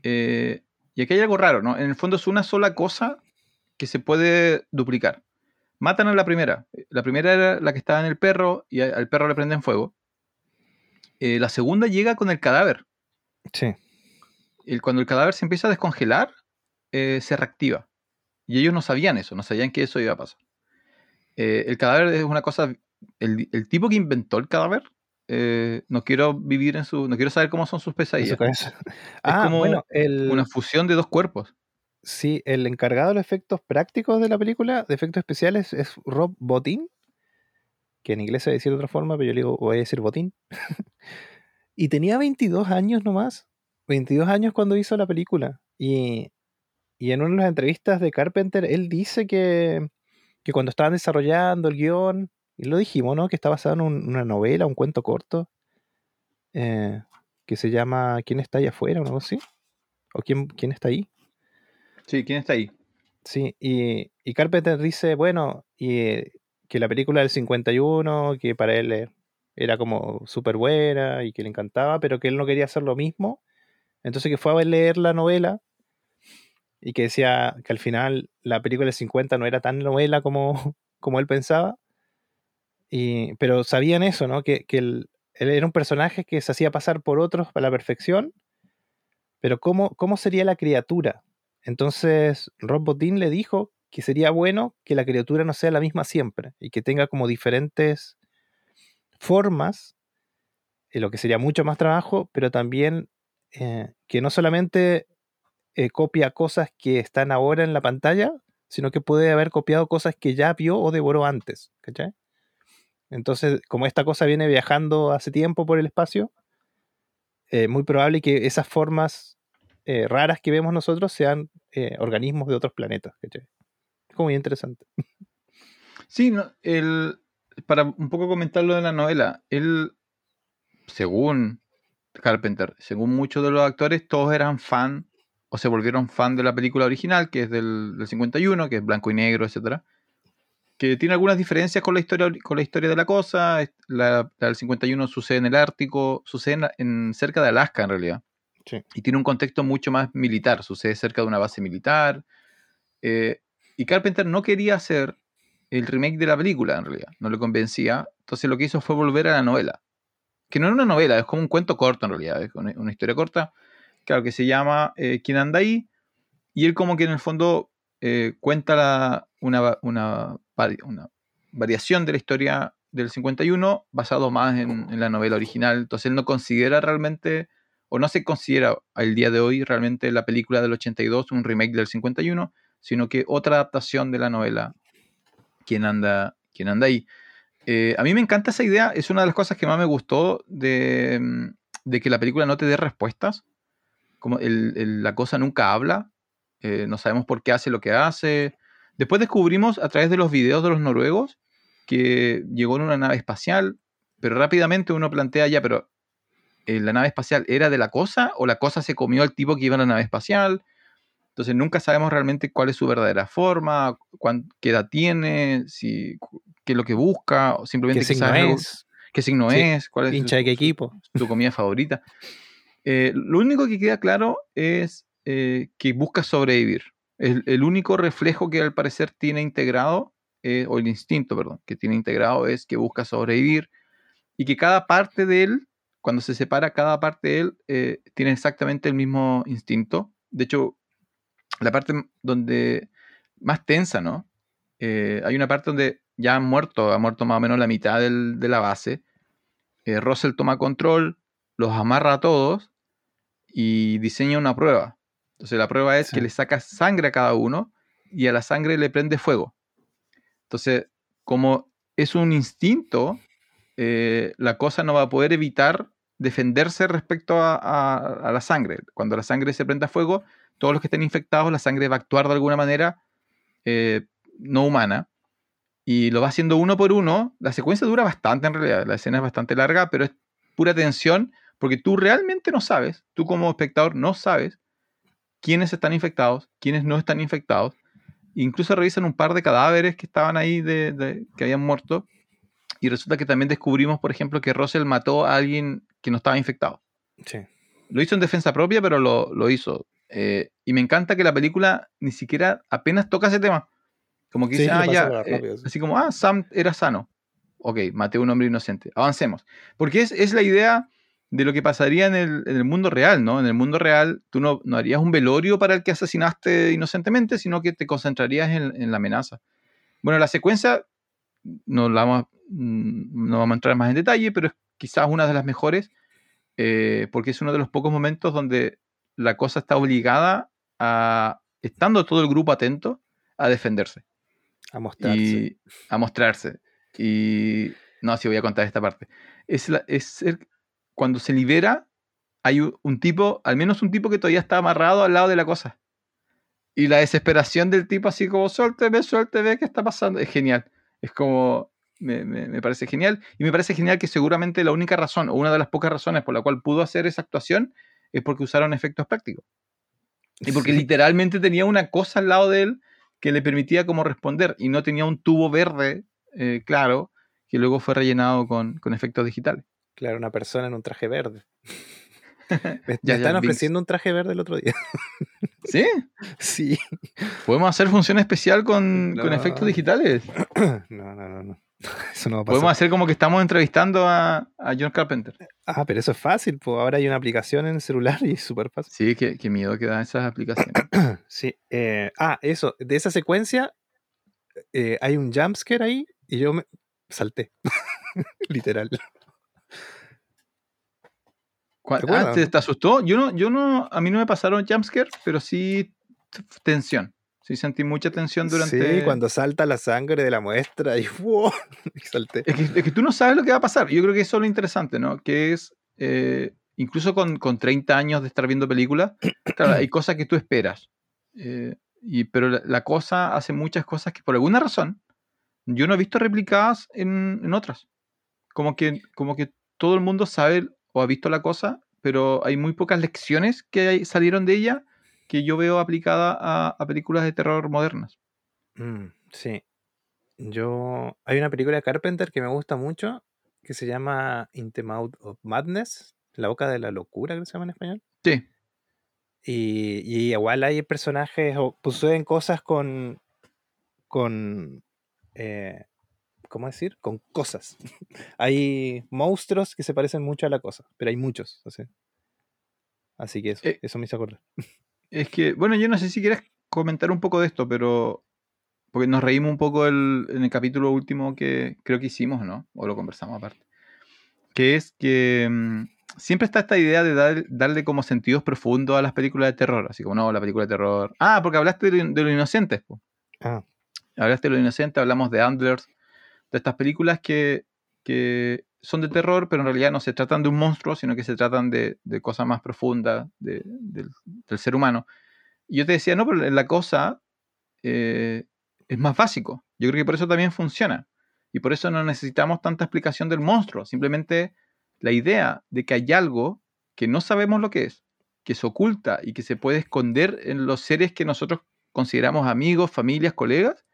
eh, y aquí hay algo raro, ¿no? En el fondo es una sola cosa que se puede duplicar. Matan a la primera. La primera era la que estaba en el perro y al perro le prenden fuego. Eh, la segunda llega con el cadáver. Sí. el- cuando el cadáver se empieza a descongelar, eh, se reactiva. Y ellos no sabían eso, no sabían que eso iba a pasar. Eh, el cadáver es una cosa. El, el tipo que inventó el cadáver, no quiero vivir en su. No quiero saber cómo son sus pesadillas. cabeza. ah, como bueno, el, Una fusión de dos cuerpos. Sí, el encargado de los efectos prácticos de la película, de efectos especiales, es Rob Bottin, que en inglés se dice de otra forma, pero yo le digo, voy a decir Botín. (laughs) y tenía 22 años nomás. 22 años cuando hizo la película. Y, en una de las entrevistas de Carpenter, él dice que, que cuando estaban desarrollando el guion, y lo dijimos, ¿no? Que está basado en un- una novela, un cuento corto, eh, que se llama ¿Quién está ahí afuera? o algo así. ¿O quién, quién está ahí? Sí, ¿quién está ahí? Sí, y, y Carpenter dice, bueno, y, eh, que la película del 51, que para él eh, era como súper buena y que le encantaba, pero que él no quería hacer lo mismo. Entonces que fue a leer la novela y que decía que al final la película del 50 no era tan novela como, (laughs) como él pensaba. Y, pero sabían eso, ¿no? Que, que él, él era un personaje que se hacía pasar por otros a la perfección, pero ¿cómo, cómo sería la criatura? Entonces Rob Bottin le dijo que sería bueno que la criatura no sea la misma siempre y que tenga como diferentes formas, eh, lo que sería mucho más trabajo, pero también eh, que no solamente eh, copia cosas que están ahora en la pantalla, sino que puede haber copiado cosas que ya vio o devoró antes. ¿cachai? Entonces, como esta cosa viene viajando hace tiempo por el espacio, es muy probable que esas formas eh, raras que vemos nosotros sean eh, organismos de otros planetas. Es muy interesante. Sí, no, el, para un poco comentar lo de la novela, él, según Carpenter, según muchos de los actores, todos eran fan o se volvieron fan de la película original, que es del, del 51, que es blanco y negro, etcétera que tiene algunas diferencias con la historia, con la historia de la cosa. La, del 51 sucede en el Ártico, sucede en- cerca de Alaska en realidad. Sí. Y tiene un contexto mucho más militar, sucede cerca de una base militar. eh, y Carpenter no quería hacer el remake de la película en realidad, no le convencía. Entonces lo que hizo fue volver a la novela. Que no era una novela, es como un cuento corto en realidad, es una, una historia corta. claro, que se llama eh, ¿Quién anda ahí? Y él como que en el fondo eh, cuenta la- una, una, una variación de la historia del 51 basado más en, en la novela original. Entonces él no considera realmente, o no se considera al día de hoy realmente la película del 82 un remake del 51, sino que otra adaptación de la novela ¿Quién anda, quién anda ahí? Eh, a mí me encanta esa idea, es una de las cosas que más me gustó de, mm, de que la película no te dé respuestas, como la cosa nunca habla, eh, no sabemos por qué hace lo que hace. Después descubrimos a través de los videos de los noruegos que llegó en una nave espacial, pero rápidamente uno plantea ya, pero ¿la nave espacial era de la cosa o la cosa se comió al tipo que iba en la nave espacial? Entonces nunca sabemos realmente cuál es su verdadera forma, cuán- qué edad tiene, si, qué es lo que busca, o simplemente ¿Qué signo es? qué signo Sí, es, cuál es ¿Hincha de qué su- equipo? tu comida favorita. Eh, lo único que queda claro es eh, que busca sobrevivir. El, el único reflejo que al parecer tiene integrado, eh, o el instinto, perdón, que tiene integrado es que busca sobrevivir y que cada parte de él, cuando se separa cada parte de él, eh, tiene exactamente el mismo instinto. De hecho, la parte donde más tensa, ¿no? Eh, hay una parte donde ya han muerto, ha muerto más o menos la mitad del- de la base. Eh, Russell toma control, los amarra a todos y diseña una prueba. Entonces la prueba es Sí. que le saca sangre a cada uno y a la sangre le prende fuego. Entonces, como es un instinto, eh, la cosa no va a poder evitar defenderse respecto a, la sangre. Cuando la sangre se prenda fuego, todos los que estén infectados, la sangre va a actuar de alguna manera eh, no humana. Y lo va haciendo uno por uno. La secuencia dura bastante en realidad. La escena es bastante larga, pero es pura tensión porque tú realmente no sabes, tú como espectador no sabes quiénes están infectados, quiénes no están infectados. Incluso revisan un par de cadáveres que estaban ahí, de- que habían muerto. Y resulta que también descubrimos, por ejemplo, que Russell mató a alguien que no estaba infectado. Sí. Lo hizo en defensa propia, pero lo, lo hizo. Eh, y me encanta que la película ni siquiera apenas toca ese tema. Como que Sí, dice, ah, ya, eh, sí. así como, ah, Sam era sano. Ok, maté a un hombre inocente. Avancemos. Porque es, es la idea de lo que pasaría en el, en el mundo real, ¿no? En el mundo real, tú no, no harías un velorio para el que asesinaste inocentemente, sino que te concentrarías en, en la amenaza. Bueno, la secuencia, no, la vamos, mm, no vamos a entrar más en detalle, pero es quizás una de las mejores, eh, porque es uno de los pocos momentos donde la cosa está obligada a, estando todo el grupo atento, a defenderse A mostrarse. y a mostrarse. Y no, sí voy a contar esta parte. Es, la- es el- cuando se libera, hay un, un tipo, al menos un tipo que todavía está amarrado al lado de la cosa. Y la desesperación del tipo así como, suélteme, suélteme, ¿qué está pasando? Es genial. Es como, me, me- me parece genial. Y me parece genial que seguramente la única razón, o una de las pocas razones por la cual pudo hacer esa actuación, es porque usaron efectos prácticos. Y porque Sí. literalmente tenía una cosa al lado de él que le permitía como responder y no tenía un tubo verde eh, claro que luego fue rellenado con, con efectos digitales. Claro, una persona en un traje verde. (laughs) (laughs) Me, Ya, están Binks. ofreciendo un traje verde el otro día. (laughs) ¿Sí? Sí. Podemos hacer función especial con, con efectos digitales. (clears throat) No, no, no, no. (laughs) Eso no va a pasar. Podemos hacer como que estamos entrevistando a, a John Carpenter. Ah, pero eso es fácil, pues ahora hay una aplicación en el celular y es súper fácil. Sí, qué, qué miedo que dan esas aplicaciones. (clears throat) Sí. eh, ah, eso, de esa secuencia eh, hay un jumpscare ahí y yo me salté. Literal. ¿Cuál- ¿Te acuerdas, ah, ¿te, te asustó? Yo no, yo no, a mí no me pasaron jumpscare, pero sí tensión. Sí sentí mucha tensión durante... Sí, cuando salta la sangre de la muestra y, (laughs) ¡wow! y salté. Es que, es que tú no sabes lo que va a pasar. Yo creo que eso es lo interesante, ¿no? Que es, eh, incluso con, con 30 años de estar viendo películas, (clears throat) claro, hay cosas que tú esperas. Eh, y, pero la, la cosa hace muchas cosas que por alguna razón yo no he visto replicadas en, en otras. Como que, como que todo el mundo sabe o ha visto la cosa, pero hay muy pocas lecciones que hay- salieron de ella que yo veo aplicada a, a películas de terror modernas. Mm, sí. Yo. Hay una película de Carpenter que me gusta mucho que se llama In the Mouth of Madness, La boca de la locura, que se llama en español. Sí, Y, y igual hay personajes o pues, suceden cosas con. con. eh, ¿Cómo decir? Con cosas. (laughs) hay monstruos que se parecen mucho a la cosa, pero hay muchos. así. Así que eso, Eh, eso me hizo acordar. (laughs) Es que, bueno, yo no sé si quieres comentar un poco de esto, pero. Porque nos reímos un poco el- en el capítulo último que creo que hicimos, ¿no? O lo conversamos aparte. Que es que mm, siempre está esta idea de dar- darle como sentidos profundos a las películas de terror. Así como, no, la película de terror. Ah, porque hablaste de, lo- de los inocentes, po. Ah, Hablaste de los inocentes, hablamos de Antlers, de estas películas que, que son de terror, pero en realidad no se tratan de un monstruo, sino que se tratan de, de cosas más profundas de- del, del ser humano. Y yo te decía, no, pero la cosa eh, es más básico. Yo creo que por eso también funciona. Y por eso no necesitamos tanta explicación del monstruo. Simplemente la idea de que hay algo que no sabemos lo que es, que se oculta y que se puede esconder en los seres que nosotros consideramos amigos, familias, colegas,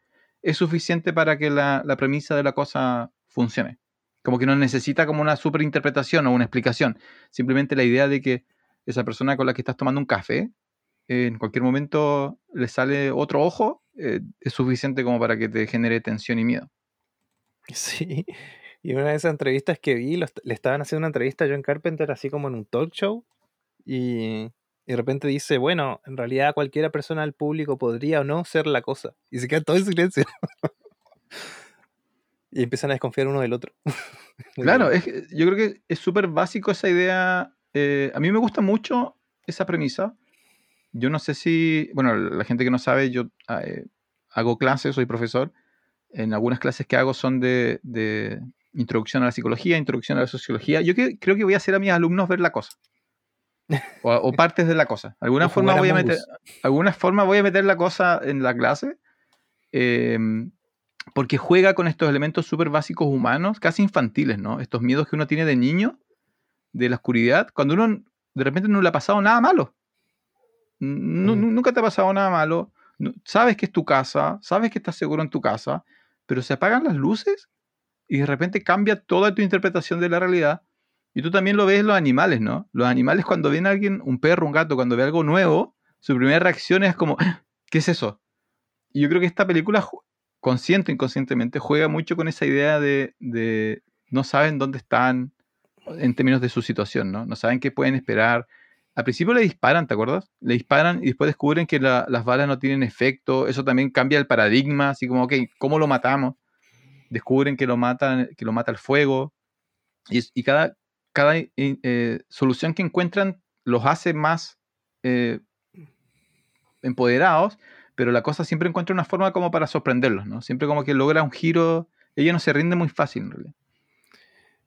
es suficiente para que la, la premisa de la cosa funcione. Como que no necesita como una superinterpretación o una explicación. Simplemente la idea de que esa persona con la que estás tomando un café, en cualquier momento le sale otro ojo, eh, es suficiente como para que te genere tensión y miedo. (laughs) sí. Y una de esas entrevistas que vi, le estaban haciendo una entrevista a John Carpenter así como en un talk show. Y, y de repente dice, bueno, en realidad cualquiera persona del público podría o no ser la cosa. Y se queda todo en silencio. (laughs) y empiezan a desconfiar uno del otro. (laughs) Claro, es, yo creo que es súper básico esa idea. eh, a mí me gusta mucho esa premisa. Yo no sé si, bueno, la gente que no sabe, yo ah, eh, hago clases, soy profesor. En algunas clases que hago son de, de introducción a la psicología, introducción a la sociología. Yo que- creo que voy a hacer a mis alumnos ver la cosa. O, o partes de la cosa. Alguna forma voy a meter, alguna forma voy a meter la cosa en la clase. eh, porque juega con estos elementos súper básicos humanos, casi infantiles, ¿no? Estos miedos que uno tiene de niño, de la oscuridad, cuando uno de repente no le ha pasado nada malo. Mm. nu- Nunca te ha pasado nada malo. Sabes que es tu casa, sabes que estás seguro en tu casa, pero se apagan las luces y de repente cambia toda tu interpretación de la realidad. Y tú también lo ves en los animales, ¿no? Los animales cuando ven a alguien, un perro, un gato, cuando ve algo nuevo, su primera reacción es como, "Ah, (gasps) ¿qué es eso? Y yo creo que esta película, consciente o inconscientemente, juega mucho con esa idea de, no saben dónde están en términos de su situación, ¿no? No saben qué pueden esperar. Al principio le disparan, ¿te acuerdas? Le disparan y después descubren que la- las balas no tienen efecto. Eso también cambia el paradigma, así como, ok, ¿cómo lo matamos? Descubren que lo matan, que lo mata el fuego. Y cada, cada eh, solución que encuentran los hace más eh, empoderados, pero la cosa siempre encuentra una forma como para sorprenderlos, ¿no? Siempre como que logra un giro. Ella no se rinde muy fácil, en realidad.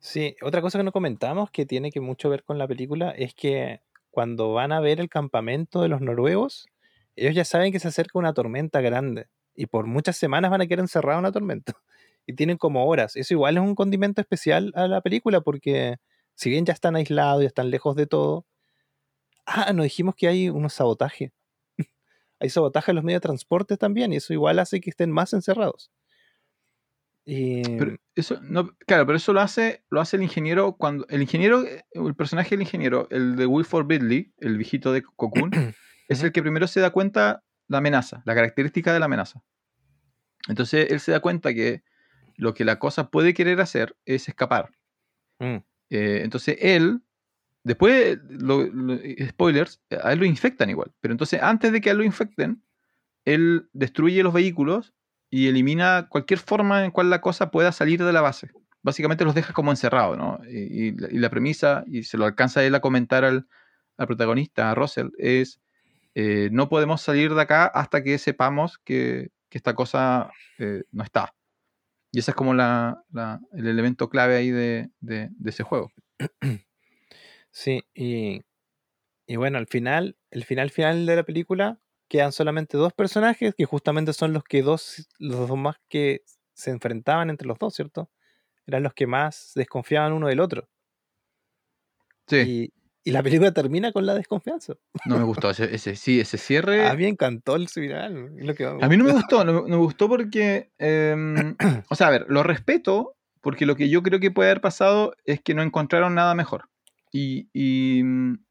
Sí, otra cosa que no comentamos que tiene que mucho ver con la película es que cuando van a ver el campamento de los noruegos, ellos ya saben que se acerca una tormenta grande y por muchas semanas van a quedar encerrados en la tormenta (laughs) y tienen como horas. Eso igual es un condimento especial a la película porque si bien ya están aislados y están lejos de todo, ah, nos dijimos que hay unos sabotajes. (laughs) hay sabotaje en los medios de transporte también y eso igual hace que estén más encerrados. Y, Pero eso, no, claro, pero eso lo hace, lo hace el ingeniero cuando. El ingeniero, eh, el personaje del ingeniero, el de Wilford Bidley, el viejito de Cocoon, (clears throat) es el que primero se da cuenta la amenaza, la característica de la amenaza. Entonces él se da cuenta que lo que la cosa puede querer hacer es escapar. Mm, Eh, entonces él, después, lo- lo- spoilers, a él lo infectan igual. Pero entonces antes de que a él lo infecten, él destruye los vehículos y elimina cualquier forma en cual la cosa pueda salir de la base. Básicamente los deja como encerrados, ¿no? Y, la- premisa, y se lo alcanza él a comentar al, protagonista, a Russell, es eh, no podemos salir de acá hasta que sepamos que, esta cosa eh, no está. Y ese es como la- la- el elemento clave ahí de, de- de ese juego. (clears throat) Sí, y, y bueno, al final, el final final de la película, quedan solamente dos personajes que justamente son los que dos, los dos más que se enfrentaban entre los dos, ¿cierto? Eran los que más desconfiaban uno del otro. Sí, Y, la película termina con la desconfianza. no me gustó ese, ese- sí, ese cierre. A mí me encantó el final. es lo que más A mí no me gustó, no, no me gustó porque, em, o sea, a ver, lo respeto porque lo que yo creo que puede haber pasado es que no encontraron nada mejor. Y, y, mm,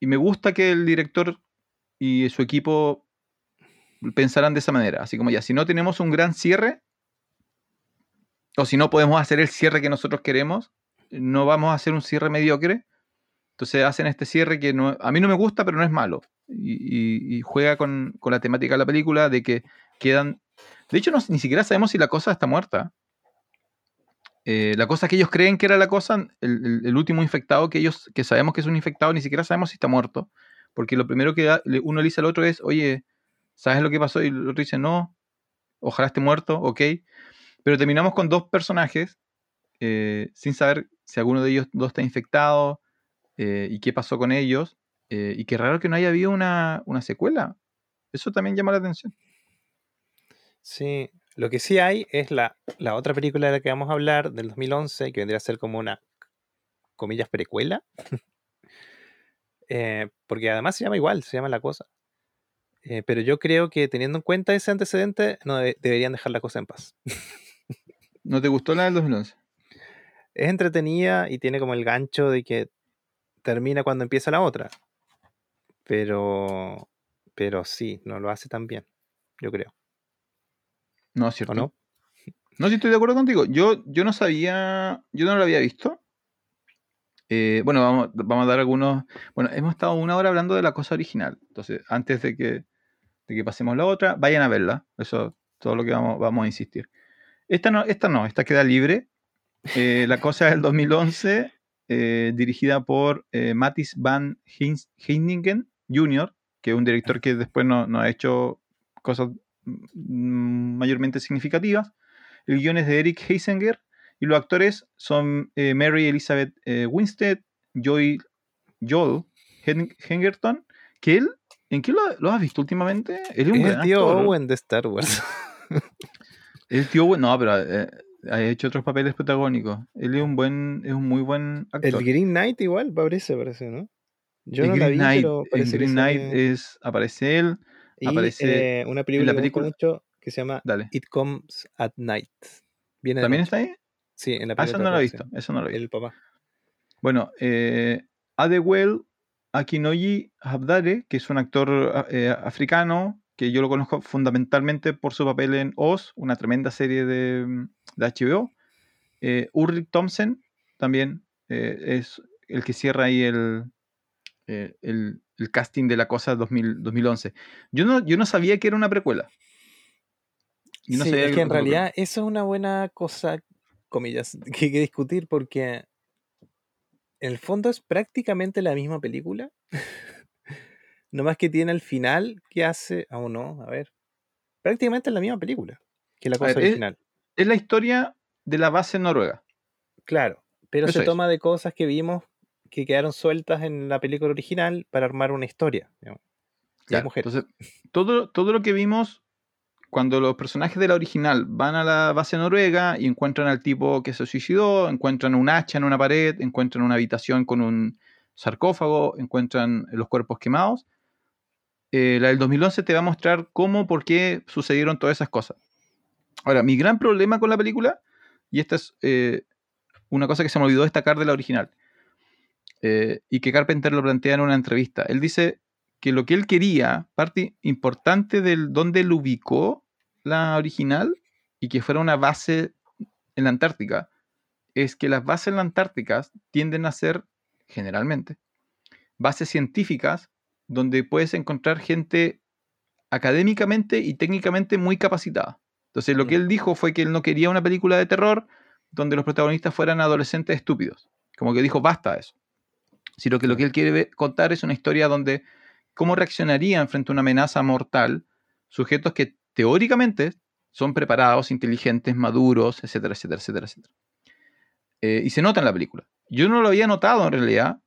y me gusta que el director y su equipo pensaran de esa manera. Así como ya, si no tenemos un gran cierre, o si no podemos hacer el cierre que nosotros queremos, no vamos a hacer un cierre mediocre, Entonces hacen este cierre que no, a mí no me gusta, pero no es malo. Y, juega con, la temática de la película de que quedan... De hecho, ni siquiera sabemos si la cosa está muerta. Eh, la cosa que ellos creen que era la cosa, el, último infectado que ellos, que sabemos que es un infectado, ni siquiera sabemos si está muerto. Porque lo primero que uno le dice al otro es, oye, ¿sabes lo que pasó? Y el otro dice, no, ojalá esté muerto, ok. Pero terminamos con dos personajes eh, sin saber si alguno de ellos dos está infectado eh, y qué pasó con ellos. eh, y qué raro que no haya habido una, una secuela. Eso también llama la atención. Sí, lo que sí hay es la, la otra película de la que vamos a hablar, del 2011, que vendría a ser como una, comillas, precuela. (laughs) Eh, porque además se llama igual, se llama La Cosa. Eh, pero yo creo que teniendo en cuenta ese antecedente, no debe- deberían dejar la cosa en paz. ¿No te gustó la del 2011? Es entretenida y tiene como el gancho de que termina cuando empieza la otra. Pero, pero sí, no lo hace tan bien, yo creo. No, es cierto. ¿O no? No, sí estoy de acuerdo contigo. Yo, yo no sabía, yo no lo había visto. Eh, bueno, vamos, vamos a dar algunos. Bueno, hemos estado una hora hablando de la cosa original. Entonces, antes de que, de que pasemos la otra, vayan a verla. Eso es todo lo que vamos, vamos a insistir. Esta no, esta no, esta queda libre. Eh, la cosa es del 2011, eh, dirigida por eh, Mattis Van Heiningen Jr., que es un director que después no, no ha hecho cosas mm, mayormente significativas. El guion es de Eric Heisinger y los actores son eh, Mary Elizabeth eh, Winstead, Joy, Joel Hen- Hengerton, que él, ¿en qué lo, lo has visto últimamente? Él es un el tío. Owen de Star Wars. (laughs) El tío Owen, no, pero ha hecho otros papeles protagónicos. Él es un buen, es un muy buen El actor. Green Knight igual parece, parece, ¿no? Yo El no la Green vi, Knight, pero el Green Knight sale- es, aparece él. Y aparece eh, una película, la que gusta mucho que se llama Dale. It Comes at Night. Viene ¿También está ahí? Sí, en la Ah, eso película no lo he visto. Eso no lo he visto. El papá. Bueno, eh, Adewale Akinoyi Habdare, que es un actor eh, africano, que yo lo conozco fundamentalmente por su papel en Oz, una tremenda serie de, de HBO. Eh, Ulrich Thompson también eh, es el que cierra ahí el, eh, el, el casting de la cosa 2000 2011. Yo no, yo no sabía que era una precuela. Yo no sí, sabía es que en realidad eso es una buena cosa, comillas, (laughs) que hay que discutir porque en el fondo es prácticamente la misma película. (laughs) no más que tiene el final que hace. Aún no, a ver. Prácticamente es la misma película que la cosa ver, original. Es la historia de la base noruega. Claro, pero Eso se es. toma de cosas que vimos que quedaron sueltas en la película original para armar una historia. hay Claro, mujeres. Entonces, todo, todo lo que vimos cuando los personajes de la original van a la base noruega y encuentran al tipo que se suicidó, encuentran un hacha en una pared, encuentran una habitación con un sarcófago, encuentran los cuerpos quemados, eh, la del 2011 te va a mostrar cómo, por qué sucedieron todas esas cosas. Ahora, mi gran problema con la película, y esta es eh, una cosa que se me olvidó destacar de la original, eh, y que Carpenter lo plantea en una entrevista. Él dice que lo que él quería, parte importante del donde él ubicó la original y que fuera una base en la Antártica, es que las bases en la Antártica tienden a ser, generalmente, bases científicas donde puedes encontrar gente académicamente y técnicamente muy capacitada. Entonces lo que él dijo fue que él no quería una película de terror donde los protagonistas fueran adolescentes estúpidos. Como que dijo, basta de eso. Sino que lo que él quiere contar es una historia donde cómo reaccionarían frente a una amenaza mortal sujetos que teóricamente son preparados, inteligentes, maduros, etcétera, etcétera, etcétera, etcétera. Eh, y se nota en la película. Yo no lo había notado en realidad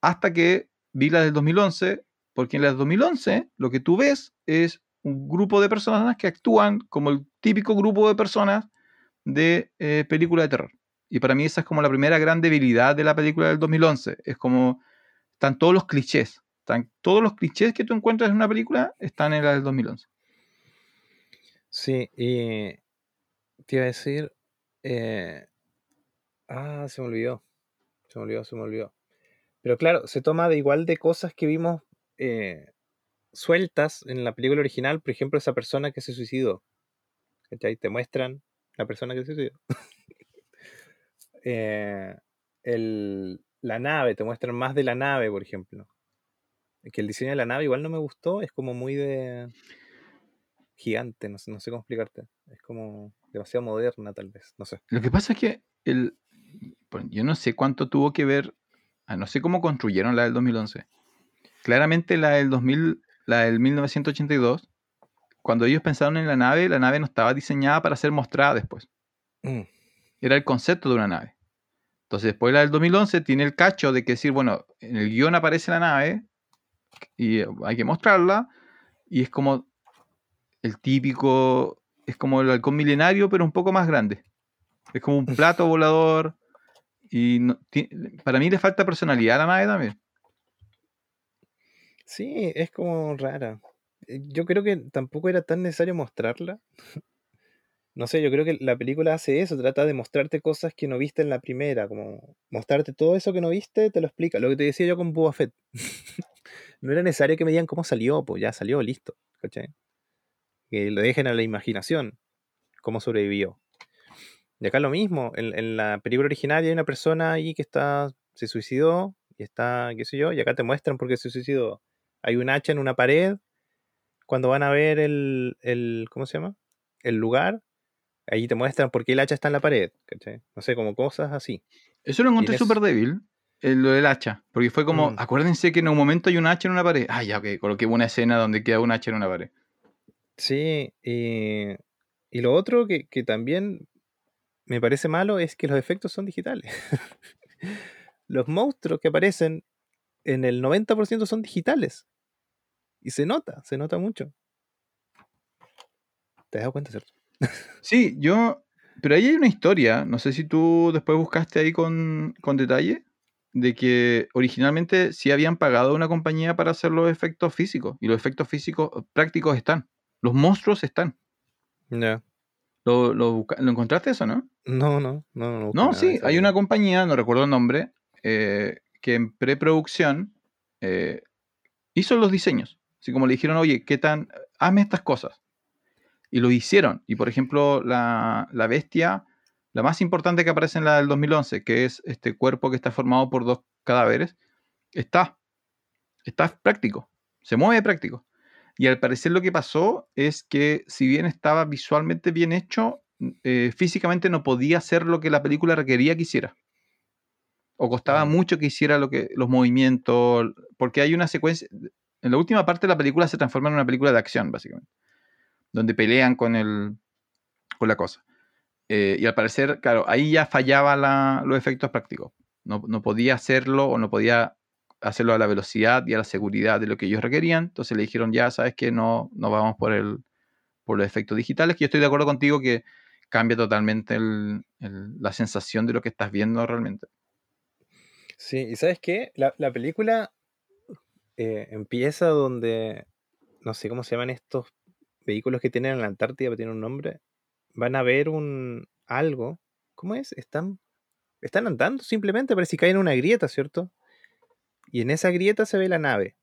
hasta que vi la del 2011, porque en la del 2011 lo que tú ves es un grupo de personas que actúan como el típico grupo de personas de eh, película de terror. Y para mí esa es como la primera gran debilidad de la película del 2011. Es como están todos los clichés. Están, todos los clichés que tú encuentras en una película están en la del 2011. Sí, y te iba a decir. eh, ah, se me olvidó. Se me olvidó, se me olvidó. Pero claro, se toma de igual de cosas que vimos eh, sueltas en la película original. Por ejemplo, esa persona que se suicidó. ¿Cachai? Te muestran la persona que se suicidó. (laughs) Eh, el, la nave, te muestran más de la nave, por ejemplo. Que el diseño de la nave igual no me gustó, es como muy de gigante, no sé, no sé cómo explicarte. Es como demasiado moderna, tal vez, no sé. Lo que pasa es que el, yo no sé cuánto tuvo que ver, ah, no sé cómo construyeron la del 2011. Claramente la del 2000, la del 1982, cuando ellos pensaron en la nave, la nave no estaba diseñada para ser mostrada después. Mm, Era el concepto de una nave. Entonces después la del 2011 tiene el cacho de que decir, bueno, en el guion aparece la nave y eh, hay que mostrarla y es como el típico, es como el halcón milenario pero un poco más grande. Es como un (laughs) plato volador y no- para mí le falta personalidad a la nave también. Sí, es como rara. Eh, Yo creo que tampoco era tan necesario mostrarla. No sé, yo creo que la película hace eso, trata de mostrarte cosas que no viste en la primera, como mostrarte todo eso que no viste, te lo explica. Lo que te decía yo con Boba Fett. (laughs) no era necesario que me digan cómo salió, pues ya salió, listo. ¿cachai? Que lo dejen a la imaginación, cómo sobrevivió. Y acá lo mismo, en, en la película original hay una persona ahí que está, se suicidó, y está, qué sé yo, y acá te muestran por qué se suicidó. Hay un hacha en una pared, cuando van a ver el, el ¿cómo se llama? El lugar, ahí te muestran por qué el hacha está en la pared, ¿cachai? No sé, como cosas así. Eso lo encontré súper débil, eh, lo del hacha, porque fue como, Mm. acuérdense que en un momento hay un hacha en una pared. Ah, ya, ok, coloqué una escena donde queda un hacha en una pared. Sí, y, y lo otro que, que también me parece malo es que los efectos son digitales. (laughs) los monstruos que aparecen en el 90% son digitales. Y se nota, se nota mucho. ¿Te has dado cuenta, cierto? (laughs) Sí, yo. Pero ahí hay una historia, no sé si tú después buscaste ahí con, con detalle, de que originalmente sí habían pagado a una compañía para hacer los efectos físicos, y los efectos físicos prácticos están. Los monstruos están. No, ¿Lo, lo, busca- ¿lo encontraste eso, no? no, no. No, no, sí, hay una compañía, no recuerdo el nombre, eh, que en preproducción eh, hizo los diseños. Así como le dijeron, oye, ¿qué tan? Hazme estas cosas. Y lo hicieron. Y por ejemplo, la, la bestia, la más importante que aparece en la del 2011, que es este cuerpo que está formado por dos cadáveres, está. Está práctico. Se mueve práctico. Y al parecer lo que pasó es que si bien estaba visualmente bien hecho, eh, físicamente no podía hacer lo que la película requería que hiciera. O costaba mucho que hiciera lo que, los movimientos, porque hay una secuencia, en la última parte de la película se transforma en una película de acción, básicamente, donde pelean con, el, con la cosa. Eh, y al parecer, claro, ahí ya fallaba la- los efectos prácticos. No, no podía hacerlo o no podía hacerlo a la velocidad y a la seguridad de lo que ellos requerían. Entonces le dijeron, ya sabes que no, no vamos por, el, por los efectos digitales, que yo estoy de acuerdo contigo que cambia totalmente la sensación de lo que estás viendo realmente. Sí, y ¿sabes qué? La, la película eh, empieza donde, no sé cómo se llaman estos vehículos que tienen en la Antártida, pero tienen un nombre. Van a ver un algo. ¿Cómo es? Están, están andando simplemente, parece que caen en una grieta, ¿cierto? Y en esa grieta se ve la nave.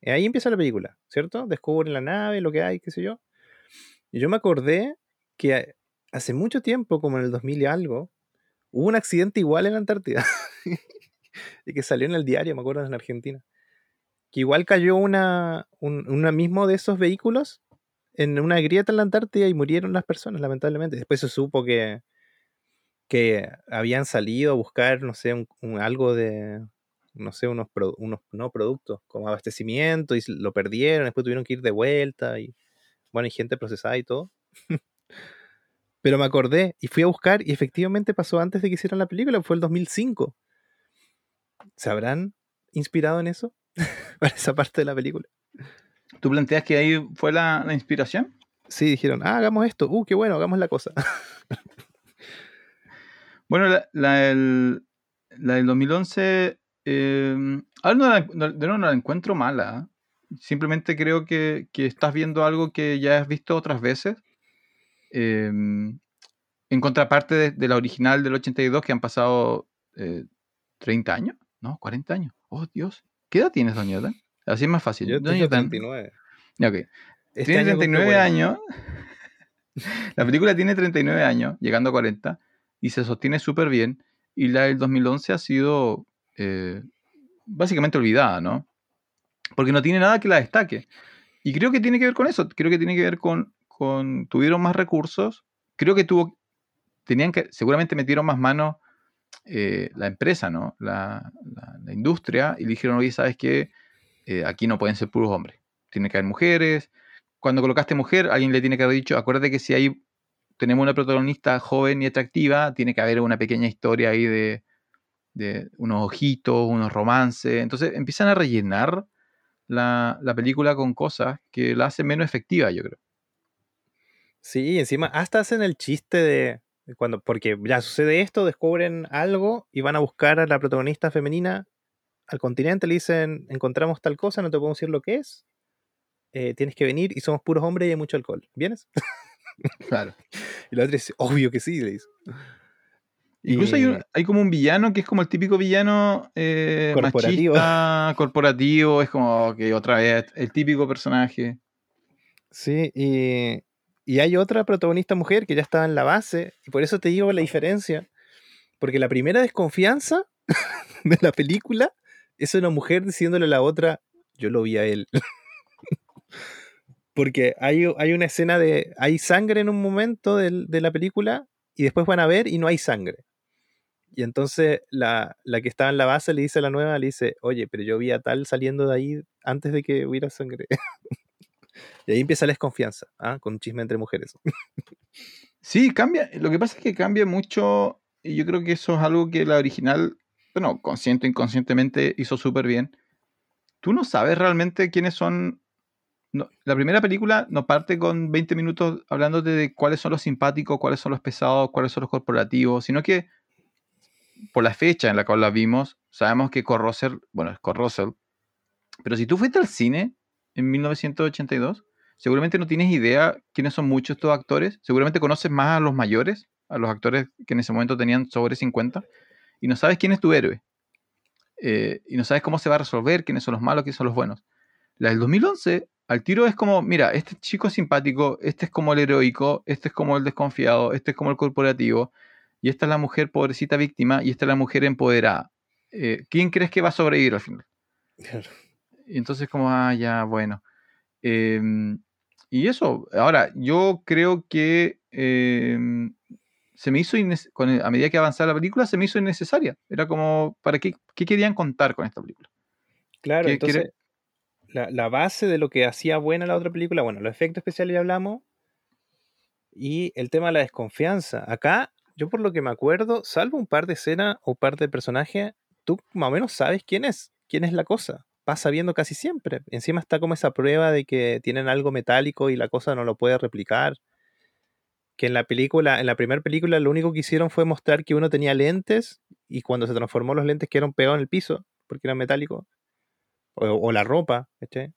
Y ahí empieza la película, ¿cierto? Descubren la nave, lo que hay, qué sé yo. Y yo me acordé que hace mucho tiempo, como en el 2000 y algo, hubo un accidente igual en la Antártida. (laughs) y que salió en el diario, me acuerdo, en Argentina. Que igual cayó una, un mismo de esos vehículos en una grieta en la Antártida y murieron las personas, lamentablemente. Después se supo que, que habían salido a buscar, no sé, un, algo de, no sé, unos, unos no productos como abastecimiento y lo perdieron, después tuvieron que ir de vuelta y, bueno, y gente procesada y todo. (laughs) Pero me acordé y fui a buscar y efectivamente pasó antes de que hicieran la película, fue el 2005. ¿Se habrán inspirado en eso? (laughs) Para esa parte de la película. ¿Tú planteas que ahí fue la, la inspiración? Sí, dijeron, ah, hagamos esto, uh, qué bueno, hagamos la cosa. (laughs) Bueno, la, la del, la del 2011, eh, ahora no la, no- la encuentro mala. ¿eh? Simplemente creo que, que estás viendo algo que ya has visto otras veces. eh, en contraparte de, de la original del 82, que han pasado eh, 30 años, ¿no? 40 años. Oh, Dios. ¿Qué edad tienes, Doña Yota? Así es más fácil. Yo tengo Yota, 39. ya, ok. Este tiene año cumplo 39 40. años. la película tiene 39 años, llegando a 40, y se sostiene súper bien. Y la del 2011 ha sido eh, básicamente olvidada, ¿no? Porque no tiene nada que la destaque. Y creo que tiene que ver con eso, creo que tiene que ver con, con tuvieron más recursos, creo que tuvo, tenían que, seguramente metieron más manos eh, la empresa, ¿no? La, industria, y le dijeron, oye, ¿sabes qué? Eh, aquí no pueden ser puros hombres, tiene que haber mujeres. Cuando colocaste mujer, alguien le tiene que haber dicho, acuérdate que si hay, tenemos una protagonista joven y atractiva, tiene que haber una pequeña historia ahí de, de unos ojitos, unos romances. Entonces empiezan a rellenar la, la, película con cosas que la hacen menos efectiva, yo creo. Sí, encima hasta hacen el chiste de, cuando, porque ya sucede esto, descubren algo y van a buscar a la protagonista femenina al continente, le dicen, encontramos tal cosa, no te podemos decir lo que es, eh, tienes que venir y somos puros hombres y hay mucho alcohol. ¿Vienes? Claro. (laughs) y la otra dice, obvio que sí, le dice. Incluso hay, un, hay, como un villano que es como el típico villano eh, corporativo. Machista, corporativo, es como que otra vez el típico personaje. Sí, y, y hay otra protagonista mujer que ya estaba en la base, y por eso te digo la diferencia. Porque la primera desconfianza (laughs) de la película es una mujer diciéndole a la otra, yo lo vi a él. (laughs) Porque hay, hay, una escena de, hay sangre en un momento de, la película y después van a ver y no hay sangre. Y entonces la, la, que estaba en la base le dice a la nueva, le dice, oye, pero yo vi a tal saliendo de ahí antes de que hubiera sangre. (laughs) y ahí empieza la desconfianza, ¿ah? con un chisme entre mujeres. (laughs) sí, cambia. Lo que pasa es que cambia mucho, y yo creo que eso es algo que la original, bueno, consciente o inconscientemente hizo súper bien. Tú no sabes realmente quiénes son... No, la primera película no parte con 20 minutos hablándote de cuáles son los simpáticos, cuáles son los pesados, cuáles son los corporativos, sino que por la fecha en la cual la vimos, sabemos que Corrosel, bueno, es Corrosel, pero si tú fuiste al cine en 1982, seguramente no tienes idea quiénes son muchos estos actores, seguramente conoces más a los mayores, a los actores que en ese momento tenían sobre 50, y no sabes quién es tu héroe, eh, y no sabes cómo se va a resolver, quiénes son los malos, quiénes son los buenos. La del 2011, al tiro es como, mira, este chico es simpático, este es como el heroico, este es como el desconfiado, este es como el corporativo, y esta es la mujer pobrecita víctima y esta es la mujer empoderada. Eh, ¿Quién crees que va a sobrevivir al final? Claro. Y entonces como, ah, ya, bueno. Eh, y eso, ahora, yo creo que eh, se me hizo, con, a medida que avanzaba la película, se me hizo innecesaria. Era como, ¿para qué, qué querían contar con esta película? Claro, entonces, la, la, base de lo que hacía buena la otra película, bueno, los efectos especiales ya hablamos, y el tema de la desconfianza. Acá yo por lo que me acuerdo, salvo un par de escenas o par de personajes, tú más o menos sabes quién es, quién es la cosa. Vas sabiendo casi siempre. Encima está como esa prueba de que tienen algo metálico y la cosa no lo puede replicar. Que en la película, en la primera película, lo único que hicieron fue mostrar que uno tenía lentes y cuando se transformó los lentes quedaron pegados en el piso porque eran metálicos. O, la ropa, ¿este?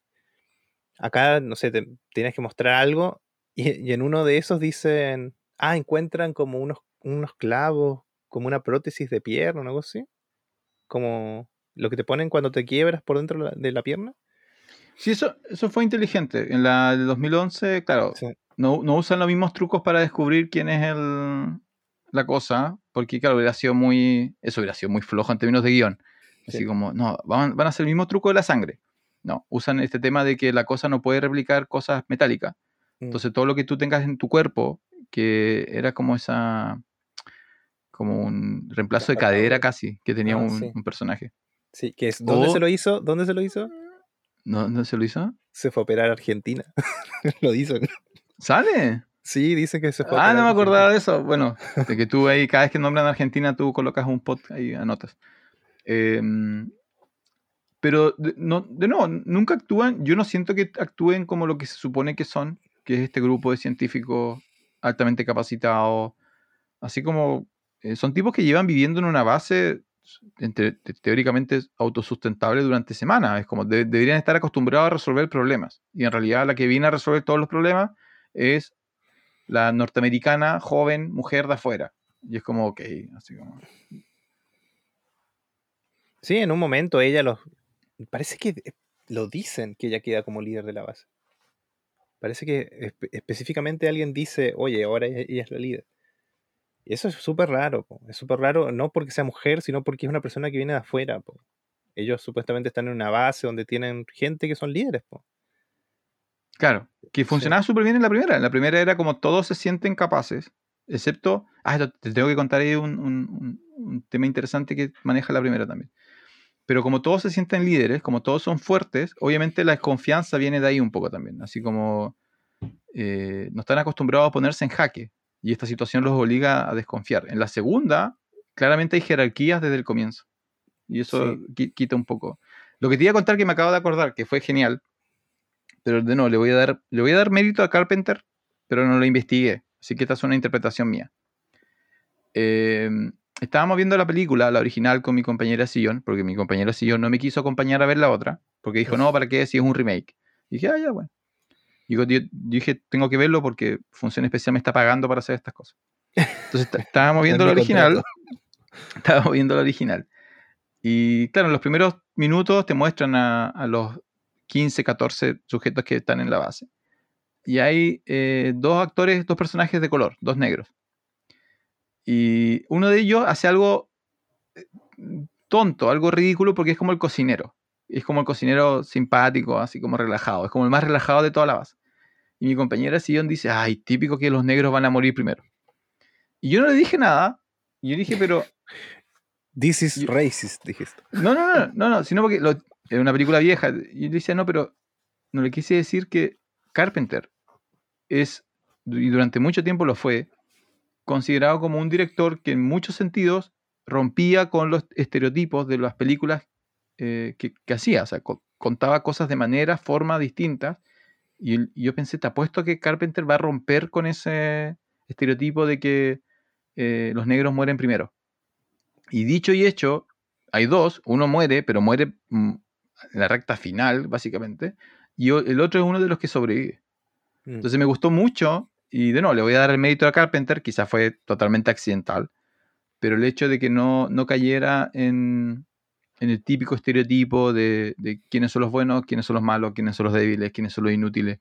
Acá, no sé, tienes que mostrar algo y, y en uno de esos dicen, ah, encuentran como unos unos clavos, como una prótesis de pierna algo así. Como lo que te ponen cuando te quiebras por dentro de la pierna. Sí, eso, eso fue inteligente. En la de 2011, claro, sí. no, no, usan los mismos trucos para descubrir quién es el, la cosa, porque claro, hubiera sido muy, eso hubiera sido muy flojo en términos de guion. Así sí. como, no, van, van, a hacer el mismo truco de la sangre. No, usan este tema de que la cosa no puede replicar cosas metálicas. Mm. Entonces todo lo que tú tengas en tu cuerpo, que era como esa, como un reemplazo de cadera casi que tenía ah, un, sí. un, personaje. Sí, que es ¿dónde o... se lo hizo? ¿Dónde se lo hizo? ¿No, ¿Dónde se lo hizo? Se fue a operar a Argentina. (laughs) lo hizo. ¿Sale? Sí, dice que se fue. Ah, no me acordaba de eso. Bueno, (laughs) de que tú ahí, cada vez que nombran Argentina, tú colocas un pot ahí, anotas. Eh, pero, de, no, de nuevo, nunca actúan, yo no siento que actúen como lo que se supone que son, que es este grupo de científicos altamente capacitados, así como eh, son tipos que llevan viviendo en una base entre, teóricamente autosustentable durante semanas. Es como de, deberían estar acostumbrados a resolver problemas. Y en realidad la que viene a resolver todos los problemas es la norteamericana, joven, mujer de afuera. Y es como, ok, así como... Sí, en un momento ella los... Parece que lo dicen que ella queda como líder de la base. Parece que espe específicamente alguien dice, oye, ahora ella es la líder. Eso es súper raro, po. es súper raro, no porque sea mujer, sino porque es una persona que viene de afuera. po. Ellos supuestamente están en una base donde tienen gente que son líderes. po. Claro, que funcionaba súper bien en la primera. En la primera era como todos se sienten capaces, excepto. Ah, esto- te tengo que contar ahí un, un- un- un tema interesante que maneja la primera también. Pero como todos se sienten líderes, como todos son fuertes, obviamente la desconfianza viene de ahí un poco también. Así como eh, no están acostumbrados a ponerse en jaque y esta situación los obliga a desconfiar. En la segunda, claramente hay jerarquías desde el comienzo y eso Sí. quita un poco. Lo que te iba a contar que me acabo de acordar, que fue genial, pero de nuevo, le voy a dar, le voy a dar mérito a Carpenter, pero no lo investigué, así que esta es una interpretación mía. Eh, estábamos viendo la película, la original, con mi compañera sillón, porque mi compañera sillón no me quiso acompañar a ver la otra, porque dijo, no, ¿para qué? Si es un remake. Y dije, ah, ya, bueno. Yo, yo dije, tengo que verlo porque Función Especial me está pagando para hacer estas cosas. Entonces está- (laughs) (laughs) estábamos viendo mi original. Estábamos viendo la original. Y claro, en los primeros minutos te muestran a, a los 15, 14 sujetos que están en la base. Y hay eh, dos actores, dos personajes de color, dos negros. Y uno de ellos hace algo eh, tonto, algo ridículo, porque es como el cocinero. Es como el cocinero simpático, así como relajado. Es como el más relajado de toda la base. Y mi compañera sillón dice, ay, típico que los negros van a morir primero. Y yo no le dije nada. Y yo dije, pero (laughs) This is Yo- racist, dijiste. no, no, no, no, no, sino porque lo- es una película vieja. Y yo decía, no, pero no le quise decir que Carpenter es, y durante mucho tiempo lo fue, considerado como un director que en muchos sentidos rompía con los estereotipos de las películas eh, que, que hacía. O sea, co- contaba cosas de manera, forma distintas. Y, yo pensé, te apuesto que Carpenter va a romper con ese estereotipo de que eh, los negros mueren primero. Y dicho y hecho, hay dos, uno muere, pero muere mm, en la recta final, básicamente, y el otro es uno de los que sobrevive. Mm. Entonces me gustó mucho, y de nuevo, le voy a dar el mérito a Carpenter, quizás fue totalmente accidental, pero el hecho de que no, no cayera en, en el típico estereotipo de, de quiénes son los buenos, quiénes son los malos, quiénes son los débiles, quiénes son los inútiles,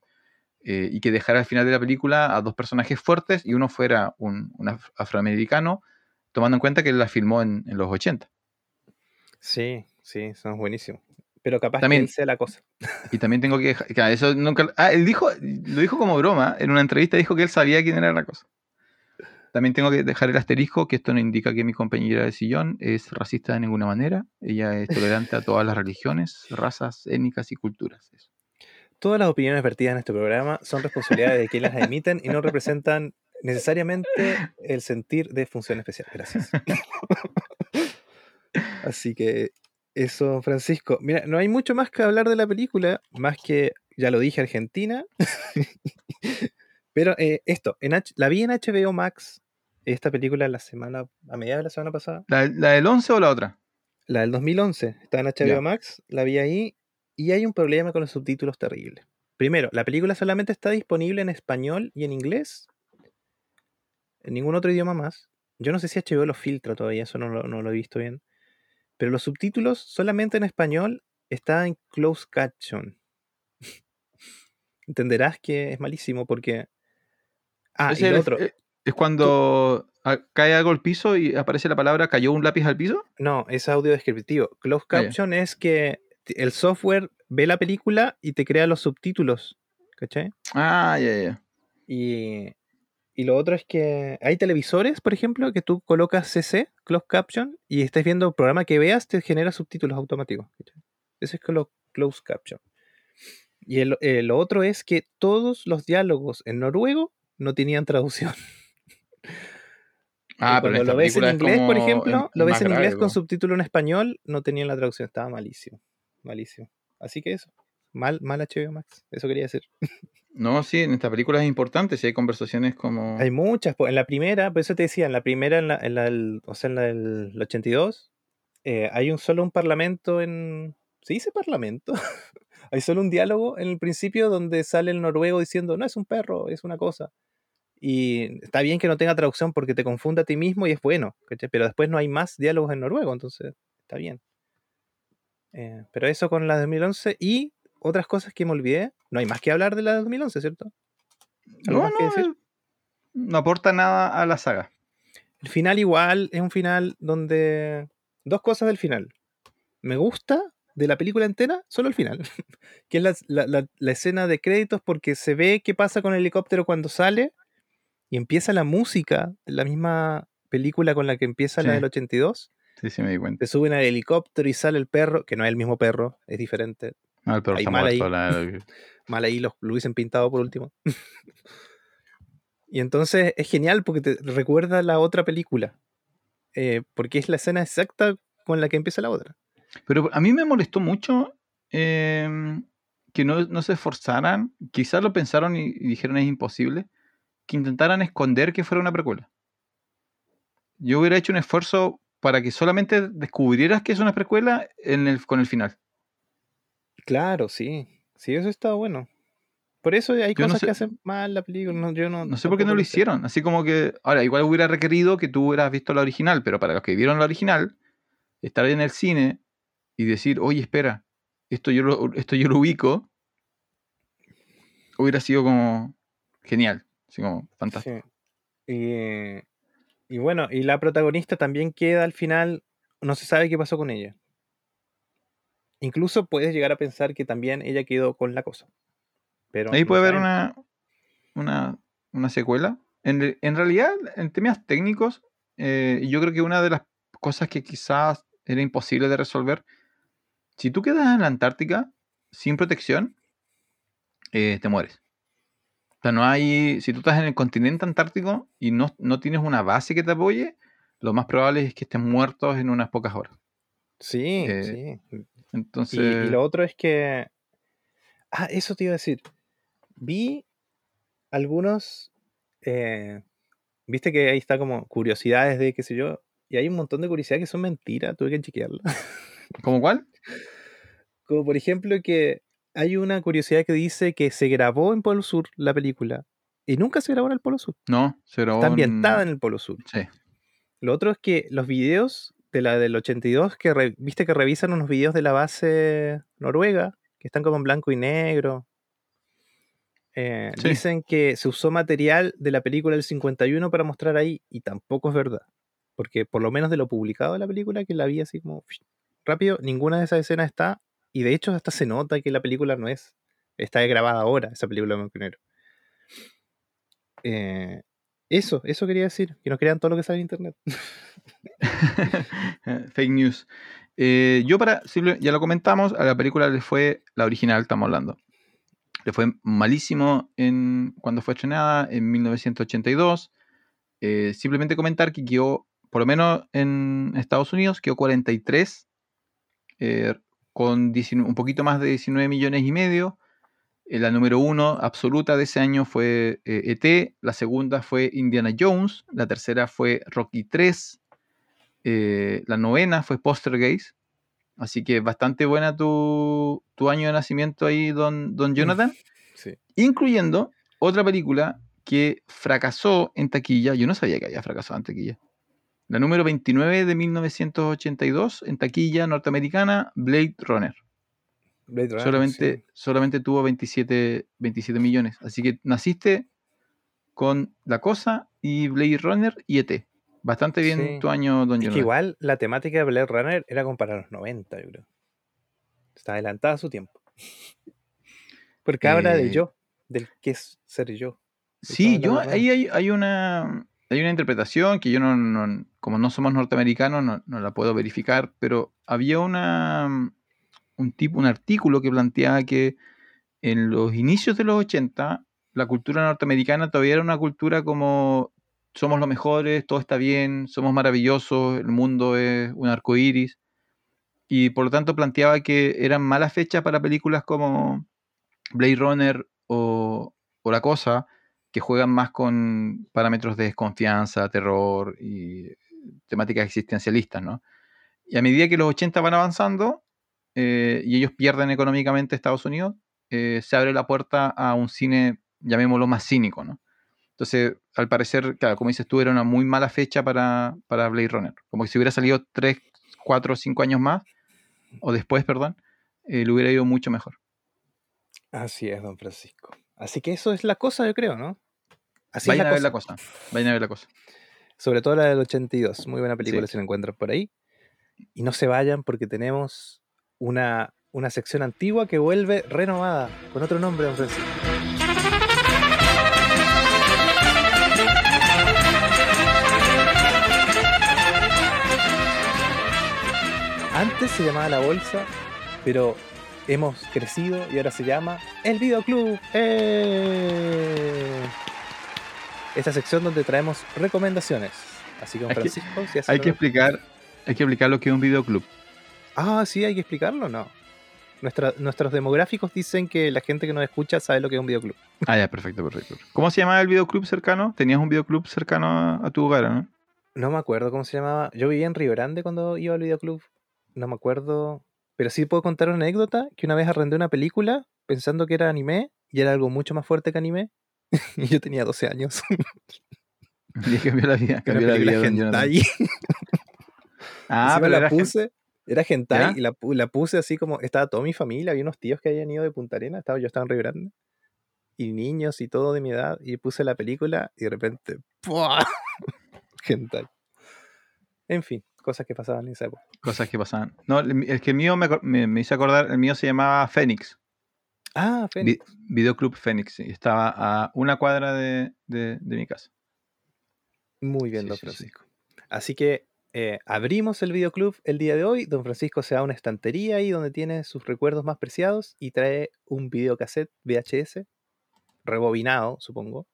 eh, y que dejara al final de la película a dos personajes fuertes y uno fuera un, un af- afroamericano, tomando en cuenta que él la filmó en, en los 80. Sí, sí, son buenísimos. Pero capaz También- que sea la cosa. Y también tengo que dejar, claro, eso nunca, ah, él dijo, lo dijo como broma, en una entrevista dijo que él sabía quién era la cosa. También tengo que dejar el asterisco que esto no indica que mi compañera de sillón es racista de ninguna manera. Ella es tolerante a todas las religiones, razas, étnicas y culturas. Eso. Todas las opiniones vertidas en este programa son responsabilidad de quienes las emiten y no representan necesariamente el sentir de función especial. Gracias. (laughs) Así que eso, Francisco. Mira, no hay mucho más que hablar de la película, más que, ya lo dije, Argentina. Pero eh, esto, en H- la vi en HBO Max, esta película la semana, a mediados de la semana pasada. ¿La, la del 11 o la otra? La del 2011 está en HBO. Max, la vi ahí y hay un problema con los subtítulos terrible. Primero, la película solamente está disponible en español y en inglés, en ningún otro idioma más. Yo no sé si HBO lo filtra todavía, eso no lo, no lo he visto bien. Pero los subtítulos solamente en español está en closed caption. (laughs) Entenderás que es malísimo porque... Ah, Es y el- lo otro. eh, es cuando cae algo al piso y aparece la palabra cayó un lápiz al piso. No, es audio descriptivo. Closed Ah, caption es que el software ve la película y te crea los subtítulos. ¿Cachai? Ah, ya, ya. Y, y lo otro es que hay televisores, por ejemplo, que tú colocas CC, Closed Caption, y estés viendo el programa que veas, te genera subtítulos automáticos. Ese es clo- Closed Caption. Y el, lo otro es que todos los diálogos en noruego no tenían traducción. Ah, pero lo ves en inglés, por ejemplo, lo es ves en inglés con subtítulo en español, no tenían la traducción, estaba malísimo. Malísimo. Así que eso. Mal, mal HBO Max. Eso quería decir. (laughs) No, sí, en esta película es importante, si hay conversaciones como... Hay muchas. En la primera, por eso te decía, en la primera, en la, en la del, o sea, en la del 82, eh, hay un solo un parlamento en. ¿Se dice parlamento? (laughs) hay solo un diálogo en el principio donde sale el noruego diciendo, no es un perro, es una cosa. Y está bien que no tenga traducción porque te confunde a ti mismo y es bueno, ¿cachai? pero después no hay más diálogos en noruego, entonces está bien. Eh, pero eso con la de 2011 y otras cosas que me olvidé. No hay más que hablar de la de 2011, ¿cierto? ¿Algo No, más que no, decir? eh, no aporta nada a la saga. el final igual es un final donde... Dos cosas del final. Me gusta de la película entera, solo el final, (laughs) que es la, la- la- la escena de créditos porque se ve qué pasa con el helicóptero cuando sale y empieza la música de la misma película con la que empieza la del 82. Sí, sí, me di cuenta. Te suben al helicóptero y sale el perro, que no es el mismo perro, es diferente. Ah, el perro Hay está mal muerto. ahí. la- (laughs) Mal ahí lo, lo hubiesen pintado por último. (laughs) y entonces es genial porque te recuerda la otra película. eh, porque es la escena exacta con la que empieza la otra. Pero a mí me molestó mucho em, que no, no se esforzaran, quizás lo pensaron y, y dijeron es imposible, que intentaran esconder que fuera una precuela. Yo hubiera hecho un esfuerzo para que solamente descubrieras que es una precuela en el, con el final. Claro, sí. Sí, eso está bueno. Por eso hay Yo no cosas sé- que hacen mal la película. No, yo no, No sé por qué no lo hicieron. Así como que, ahora, igual hubiera requerido que tú hubieras visto la original, pero para los que vieron la original, estar en el cine y decir, oye, espera, esto yo lo, esto yo lo ubico, hubiera sido como genial, así como fantástico. Sí. Y, y bueno, y la protagonista también queda al final, no se sabe qué pasó con ella. Incluso puedes llegar a pensar que también ella quedó con la cosa. Pero Ahí no puede haber una, una, una secuela. En, en realidad, en temas técnicos, eh, yo creo que una de las cosas que quizás era imposible de resolver, si tú quedas en la Antártica sin protección, eh, te mueres. O sea, no hay, si tú estás en el continente antártico y no, no tienes una base que te apoye, lo más probable es que estés muerto en unas pocas horas. Sí, eh, sí. Y, Entonces, y lo otro es que. Ah, eso te iba a decir. Vi algunos. eh, Viste que ahí está como curiosidades de qué sé yo. Y hay un montón de curiosidades que son mentiras. Tuve que chequearlas. ¿cómo cuál? (laughs) Como por ejemplo que hay una curiosidad que dice que se grabó en Polo Sur la película. Y nunca se grabó en el Polo Sur. No, se grabó Está en- ambientada en el Polo Sur. Sí. Lo otro es que los videos de la del 82, que re- viste que revisan unos videos de la base noruega, que están como en blanco y negro. eh, Sí. Dicen que se usó material de la película del 51 para mostrar ahí, y tampoco es verdad. Porque por lo menos de lo publicado de la película, que la vi así como rápido, ninguna de esas escenas está. Y de hecho, hasta se nota que la película no es. Está grabada ahora, esa película de negro. Eh, eso, eso quería decir. Que no crean todo lo que sale en internet. (laughs) Fake news. Eh, yo para, ya lo comentamos, a la película le fue, la original estamos hablando, le fue malísimo en, cuando fue estrenada en 1982. Eh, simplemente comentar que quedó, por lo menos en Estados Unidos, quedó 43, eh, con 19 un poquito más de 19 millones y medio. Eh, la número uno absoluta de ese año fue eh, ET, la segunda fue Indiana Jones, la tercera fue Rocky 3, eh, la novena fue Postergeist. Así que bastante buena tu, tu año de nacimiento ahí, don, don Jonathan. Sí. Incluyendo otra película que fracasó en taquilla. Yo no sabía que había fracasado en taquilla. La número 29 de 1982 en taquilla norteamericana, Blade Runner. Blade Runner, solamente, sí. solamente tuvo 27, 27 millones. Así que naciste con La Cosa y Blade Runner y ET. Bastante bien Sí. tu año, don Es Jonathan. que igual la temática de Blade Runner era como para los 90, yo creo. Está adelantada a su tiempo. Porque habla Eh, del yo, del qué es ser yo. Sí, yo ahí hay, hay una hay una interpretación que yo no, no- como no somos norteamericanos no, la puedo verificar, pero había una un tipo un artículo que planteaba que en los inicios de los 80 la cultura norteamericana todavía era una cultura como somos los mejores, todo está bien, somos maravillosos, el mundo es un arco iris. Y por lo tanto planteaba que eran malas fechas para películas como Blade Runner o, o La Cosa, que juegan más con parámetros de desconfianza, terror y temáticas existencialistas, ¿no? Y a medida que los 80 van avanzando eh, y ellos pierden económicamente Estados Unidos, eh, se abre la puerta a un cine, llamémoslo más cínico, ¿no? Entonces, al parecer, claro, como dices tú, era una muy mala fecha para, para Blade Runner. Como que si hubiera salido 3, 4, 5 años más, o después, perdón, eh, le hubiera ido mucho mejor. Así es, don Francisco. Así que eso es la cosa, yo creo, ¿no? Así Vayan es a la ver la cosa. cosa. Vayan a ver la cosa. Sobre todo la del 82. Muy buena película Sí. si la encuentran por ahí. Y no se vayan porque tenemos una, una sección antigua que vuelve renovada con otro nombre, don Francisco. Antes se llamaba La Bolsa, pero hemos crecido y ahora se llama El Videoclub. ¡Eh! Esta sección donde traemos recomendaciones. Así que, don que- Francisco, si Hay que explicar, hay que explicar lo que es un videoclub. Ah, sí, hay que explicarlo, ¿no? Nuestra- nuestros demográficos dicen que la gente que nos escucha sabe lo que es un videoclub. Ah, ya, perfecto, perfecto. ¿Cómo se llamaba el videoclub cercano? ¿Tenías un videoclub cercano a, a tu hogar, no? No me acuerdo cómo se llamaba. Yo vivía en Río Grande cuando iba al videoclub. No me acuerdo. Pero sí puedo contar una anécdota que una vez arrendé una película pensando que era anime y era algo mucho más fuerte que anime. (laughs) y yo tenía 12 años. (laughs) Y cambió la vida, (laughs) cambió la vida. hentai. Ah, Encima pero la puse. Era hentai ¿Ya? y la, pu- la puse así como. Estaba toda mi familia. Había unos tíos que habían ido de Punta Arena. Estaba, yo estaba en Río Grande. Y niños y todo de mi edad. Y puse la película y de repente. ¡pua! hentai. En fin, cosas que pasaban en esa época. cosas que pasaban. No, el- que el mío me, me, me hizo acordar, el mío se llamaba Fénix. Ah, Vi- Fénix. Videoclub Fénix. sí, Estaba a una cuadra de, de- de mi casa. Muy bien, Sí, don sí, sí. Francisco. Así que eh, abrimos el videoclub el día de hoy. Don Francisco se da una estantería ahí donde tiene sus recuerdos más preciados y trae un videocassette VHS, rebobinado, supongo.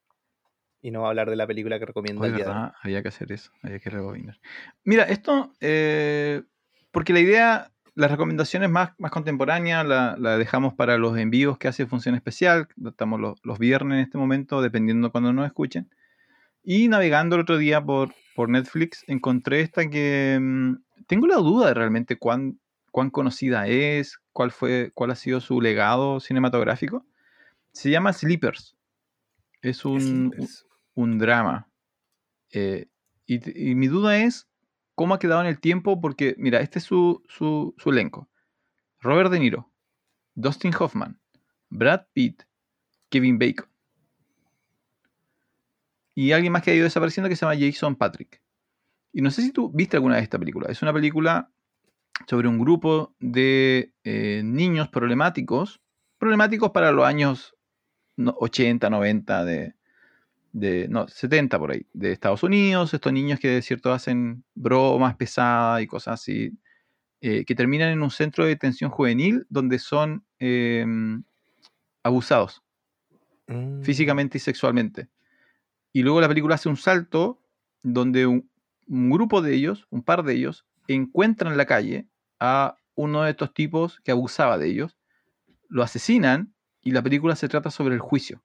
Y no va a hablar de la película que recomiendo Hoy, el día de hoy. Había que hacer eso, había que rebobinar. Mira, esto, eh, porque la idea, las recomendaciones más, más contemporáneas la, la dejamos para los envíos que hace Función Especial, estamos los, los viernes en este momento, dependiendo cuando nos escuchen. Y navegando el otro día por, por Netflix, encontré esta que mm, tengo la duda de realmente cuán, cuán conocida es, cuál, fue, cuál ha sido su legado cinematográfico. Se llama Sleepers. Es un, un drama. Eh, y, y mi duda es cómo ha quedado en el tiempo, porque, mira, este es su, su- su elenco. Robert De Niro, Dustin Hoffman, Brad Pitt, Kevin Bacon. Y alguien más que ha ido desapareciendo que se llama Jason Patrick. Y no sé si tú viste alguna vez esta película. Es una película sobre un grupo de eh, niños problemáticos, problemáticos para los años no- 80, 90 de, de, no, 70 por ahí, de Estados Unidos, estos niños que de cierto hacen bromas pesadas y cosas así, eh, que terminan en un centro de detención juvenil donde son eh, abusados Mm. físicamente y sexualmente. Y luego la película hace un salto donde un, un grupo de ellos, un par de ellos, encuentran en la calle a uno de estos tipos que abusaba de ellos, lo asesinan y la película se trata sobre el juicio.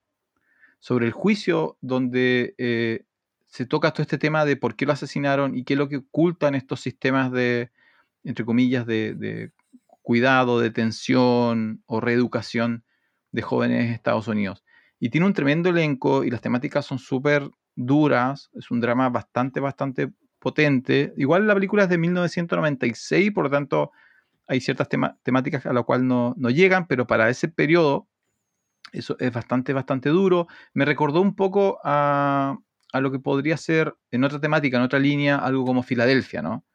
Sobre el juicio donde eh, se toca todo este tema de por qué lo asesinaron y qué es lo que ocultan estos sistemas de, entre comillas, de, de cuidado, detención o reeducación de jóvenes en Estados Unidos. Y tiene un tremendo elenco y las temáticas son súper duras. Es un drama bastante, bastante potente. Igual la película es de 1996, por lo tanto hay ciertas temáticas a las cuales no, no llegan, pero para ese periodo eso es bastante, bastante duro. Me recordó un poco a, a lo que podría ser en otra temática, en otra línea, algo como Filadelfia, ¿no?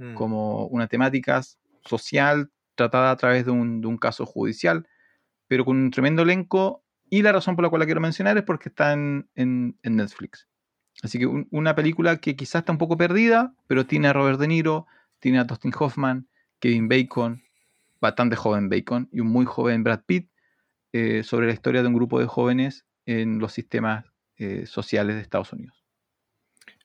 Mm. como una temática social tratada a través de un, de un caso judicial, pero con un tremendo elenco. Y la razón por la cual la quiero mencionar es porque está en, en- en Netflix. Así que un- una película que quizás está un poco perdida, pero tiene a Robert De Niro, tiene a Dustin Hoffman, Kevin Bacon, bastante joven Bacon, y un muy joven Brad Pitt, eh, sobre la historia de un grupo de jóvenes en los sistemas eh, sociales de Estados Unidos.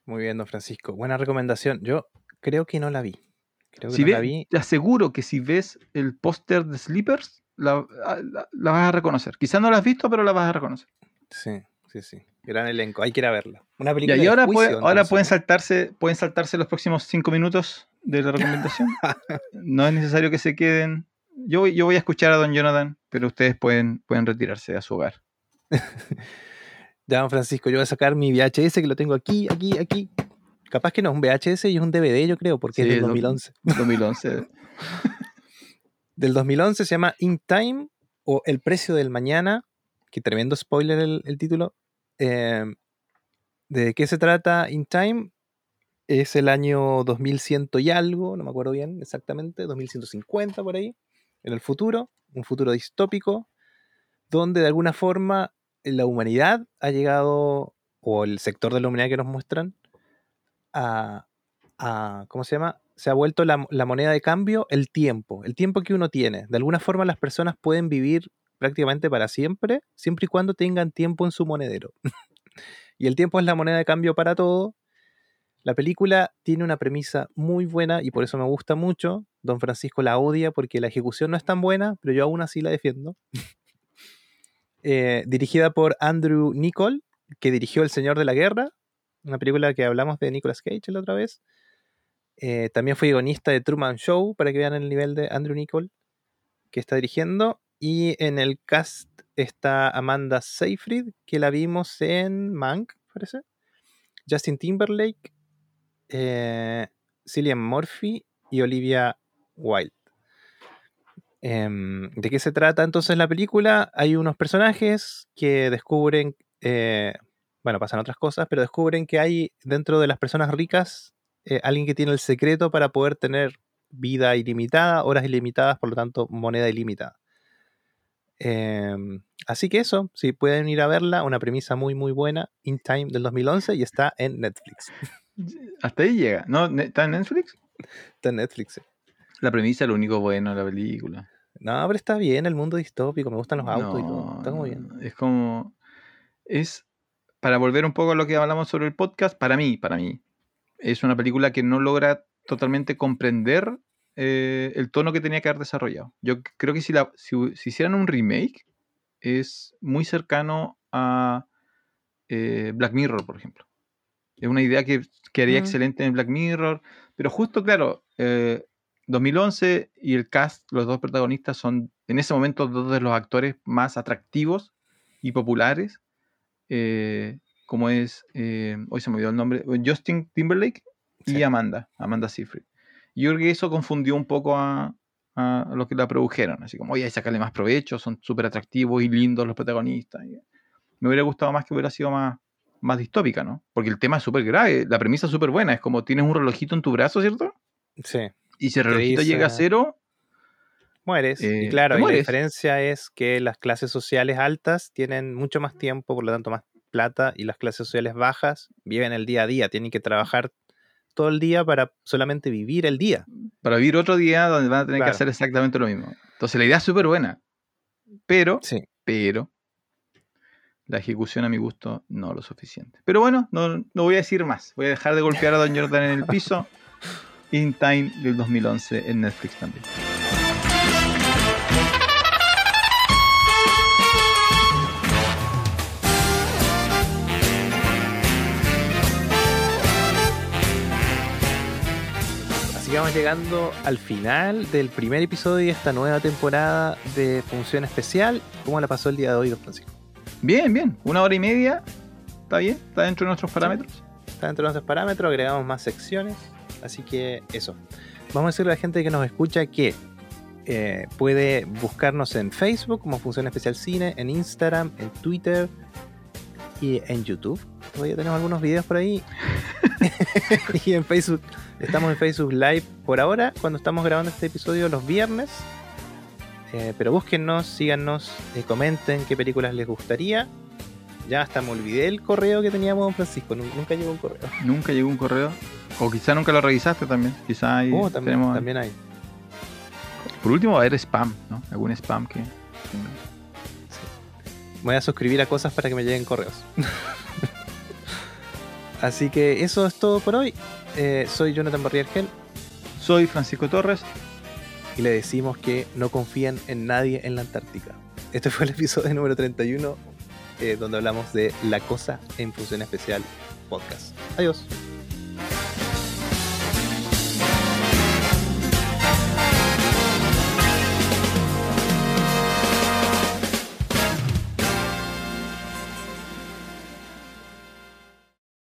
Muy bien, don Francisco. Buena recomendación. Yo creo que no la vi. Creo que Si no la ve- vi. te aseguro que si ves el póster de Sleepers, la, la- la vas a reconocer. Quizás no la has visto, pero la vas a reconocer. Sí, sí, sí. Gran elenco. Hay que ir a verla. Una Ya, película y de ahora, juicio, puede- ahora pueden, saltarse, pueden saltarse los próximos cinco minutos de la recomendación. (laughs) no es necesario que se queden. Yo, voy- yo voy a escuchar a Don Jonathan, pero ustedes pueden, pueden retirarse a su hogar. (laughs) Ya, don Francisco, yo voy a sacar mi VHS que lo tengo aquí, aquí, aquí. Capaz que no es un VHS y es un DVD, yo creo, porque Sí, es del lo- 2011. 2011. Del 2011 se llama In Time o El precio del mañana. Que tremendo spoiler el, el título. Eh, ¿De qué se trata In Time? es el año 2100 y algo, no me acuerdo bien exactamente, 2150 por ahí, en el futuro, un futuro distópico, donde de alguna forma la humanidad ha llegado, o el sector de la humanidad que nos muestran, a, a ¿cómo se llama? Se ha vuelto la, la moneda de cambio el tiempo, el tiempo que uno tiene. De alguna forma las personas pueden vivir prácticamente para siempre, siempre y cuando tengan tiempo en su monedero. (laughs) y el tiempo es la moneda de cambio para todo. La película tiene una premisa muy buena y por eso me gusta mucho. Don Francisco la odia porque la ejecución no es tan buena, pero yo aún así la defiendo. (laughs) Eh, dirigida por Andrew Nichol, que dirigió El Señor de la Guerra, una película que hablamos de Nicolas Cage la otra vez. Eh, también fue guionista de Truman Show, para que vean el nivel de Andrew Nichol, que está dirigiendo. Y en el cast está Amanda Seyfried, que la vimos en Mank, parece. Justin Timberlake, eh, Cillian Murphy y Olivia Wilde. Em, ¿De qué se trata entonces la película? Hay unos personajes que descubren, eh, bueno, pasan otras cosas, pero descubren que hay dentro de las personas ricas eh, alguien que tiene el secreto para poder tener vida ilimitada, horas ilimitadas, por lo tanto, moneda ilimitada. Em, así que eso, si pueden ir a verla, una premisa muy muy buena, In Time del 2011 y está en Netflix. (laughs) Hasta ahí llega. ¿No? ¿Está en Netflix? Está en Netflix. sí. La premisa es lo único bueno de la película. No, pero está bien, el mundo distópico, me gustan los autos y todo. Está muy bien. Es como. Es. Para volver un poco a lo que hablamos sobre el podcast, para mí, para mí, es una película que no logra totalmente comprender eh, el tono que tenía que haber desarrollado. Yo creo que si, la, si, si hicieran un remake, es muy cercano a eh, Black Mirror, por ejemplo. Es una idea que quedaría excelente en Black Mirror, pero justo, claro, eh, 2011 y el cast, los dos protagonistas son en ese momento dos de los actores más atractivos y populares, eh, como es, eh, hoy se me olvidó el nombre, Justin Timberlake y. Amanda, Amanda Seyfried. Yo creo que eso confundió un poco a, a los que la produjeron, así como, oye, hay que sacarle más provecho, son súper atractivos y lindos los protagonistas. Me hubiera gustado más que hubiera sido más, más distópica, ¿no? Porque el tema es súper grave, la premisa es súper buena, es como tienes un relojito en tu brazo, ¿cierto? Sí, Y si el relojito dice- llega a cero, mueres. Eh, y claro, te y la diferencia es que las clases sociales altas tienen mucho más tiempo, por lo tanto más plata, y las clases sociales bajas viven el día a día, tienen que trabajar todo el día para solamente vivir el día. para vivir otro día donde van a tener Claro. que hacer exactamente lo mismo. Entonces la idea es súper buena, pero, Sí. pero, la ejecución a mi gusto no lo suficiente. Pero bueno, no, no voy a decir más. Voy a dejar de golpear a Don Jordan en el piso. In Time del 2011 en Netflix también. Vamos llegando al final del primer episodio de esta nueva temporada de Función Especial. ¿Cómo la pasó el día de hoy, don Francisco? Bien, bien. Una hora y media. ¿Está bien? ¿Está dentro de nuestros parámetros? Está dentro de nuestros parámetros, agregamos más secciones. Así que eso. Vamos a decirle a la gente que nos escucha que eh, puede buscarnos en Facebook como Función Especial Cine, en Instagram, en Twitter y en YouTube. Todavía tenemos algunos videos por ahí. (laughs) (laughs) y en Facebook. Estamos en Facebook Live por ahora, cuando estamos grabando este episodio los viernes. Eh, pero búsquennos, síganos, eh, comenten qué películas les gustaría. Ya hasta me olvidé el correo que teníamos, don Francisco. nun- Nunca llegó un correo. (laughs) Nunca llegó un correo. O quizá nunca lo revisaste también. Quizá ahí Oh, también, tenemos- también hay. Por último va a haber spam, ¿no? Algún spam que... Voy a suscribir a cosas para que me lleguen correos. (laughs) Así que eso es todo por hoy. Eh, soy Jonathan Barriergel Soy Francisco Torres. Y le decimos que no confíen en nadie en la Antártica. Este fue el episodio (laughs) número 31 eh, donde hablamos de La Cosa en Función Especial Podcast. Adiós.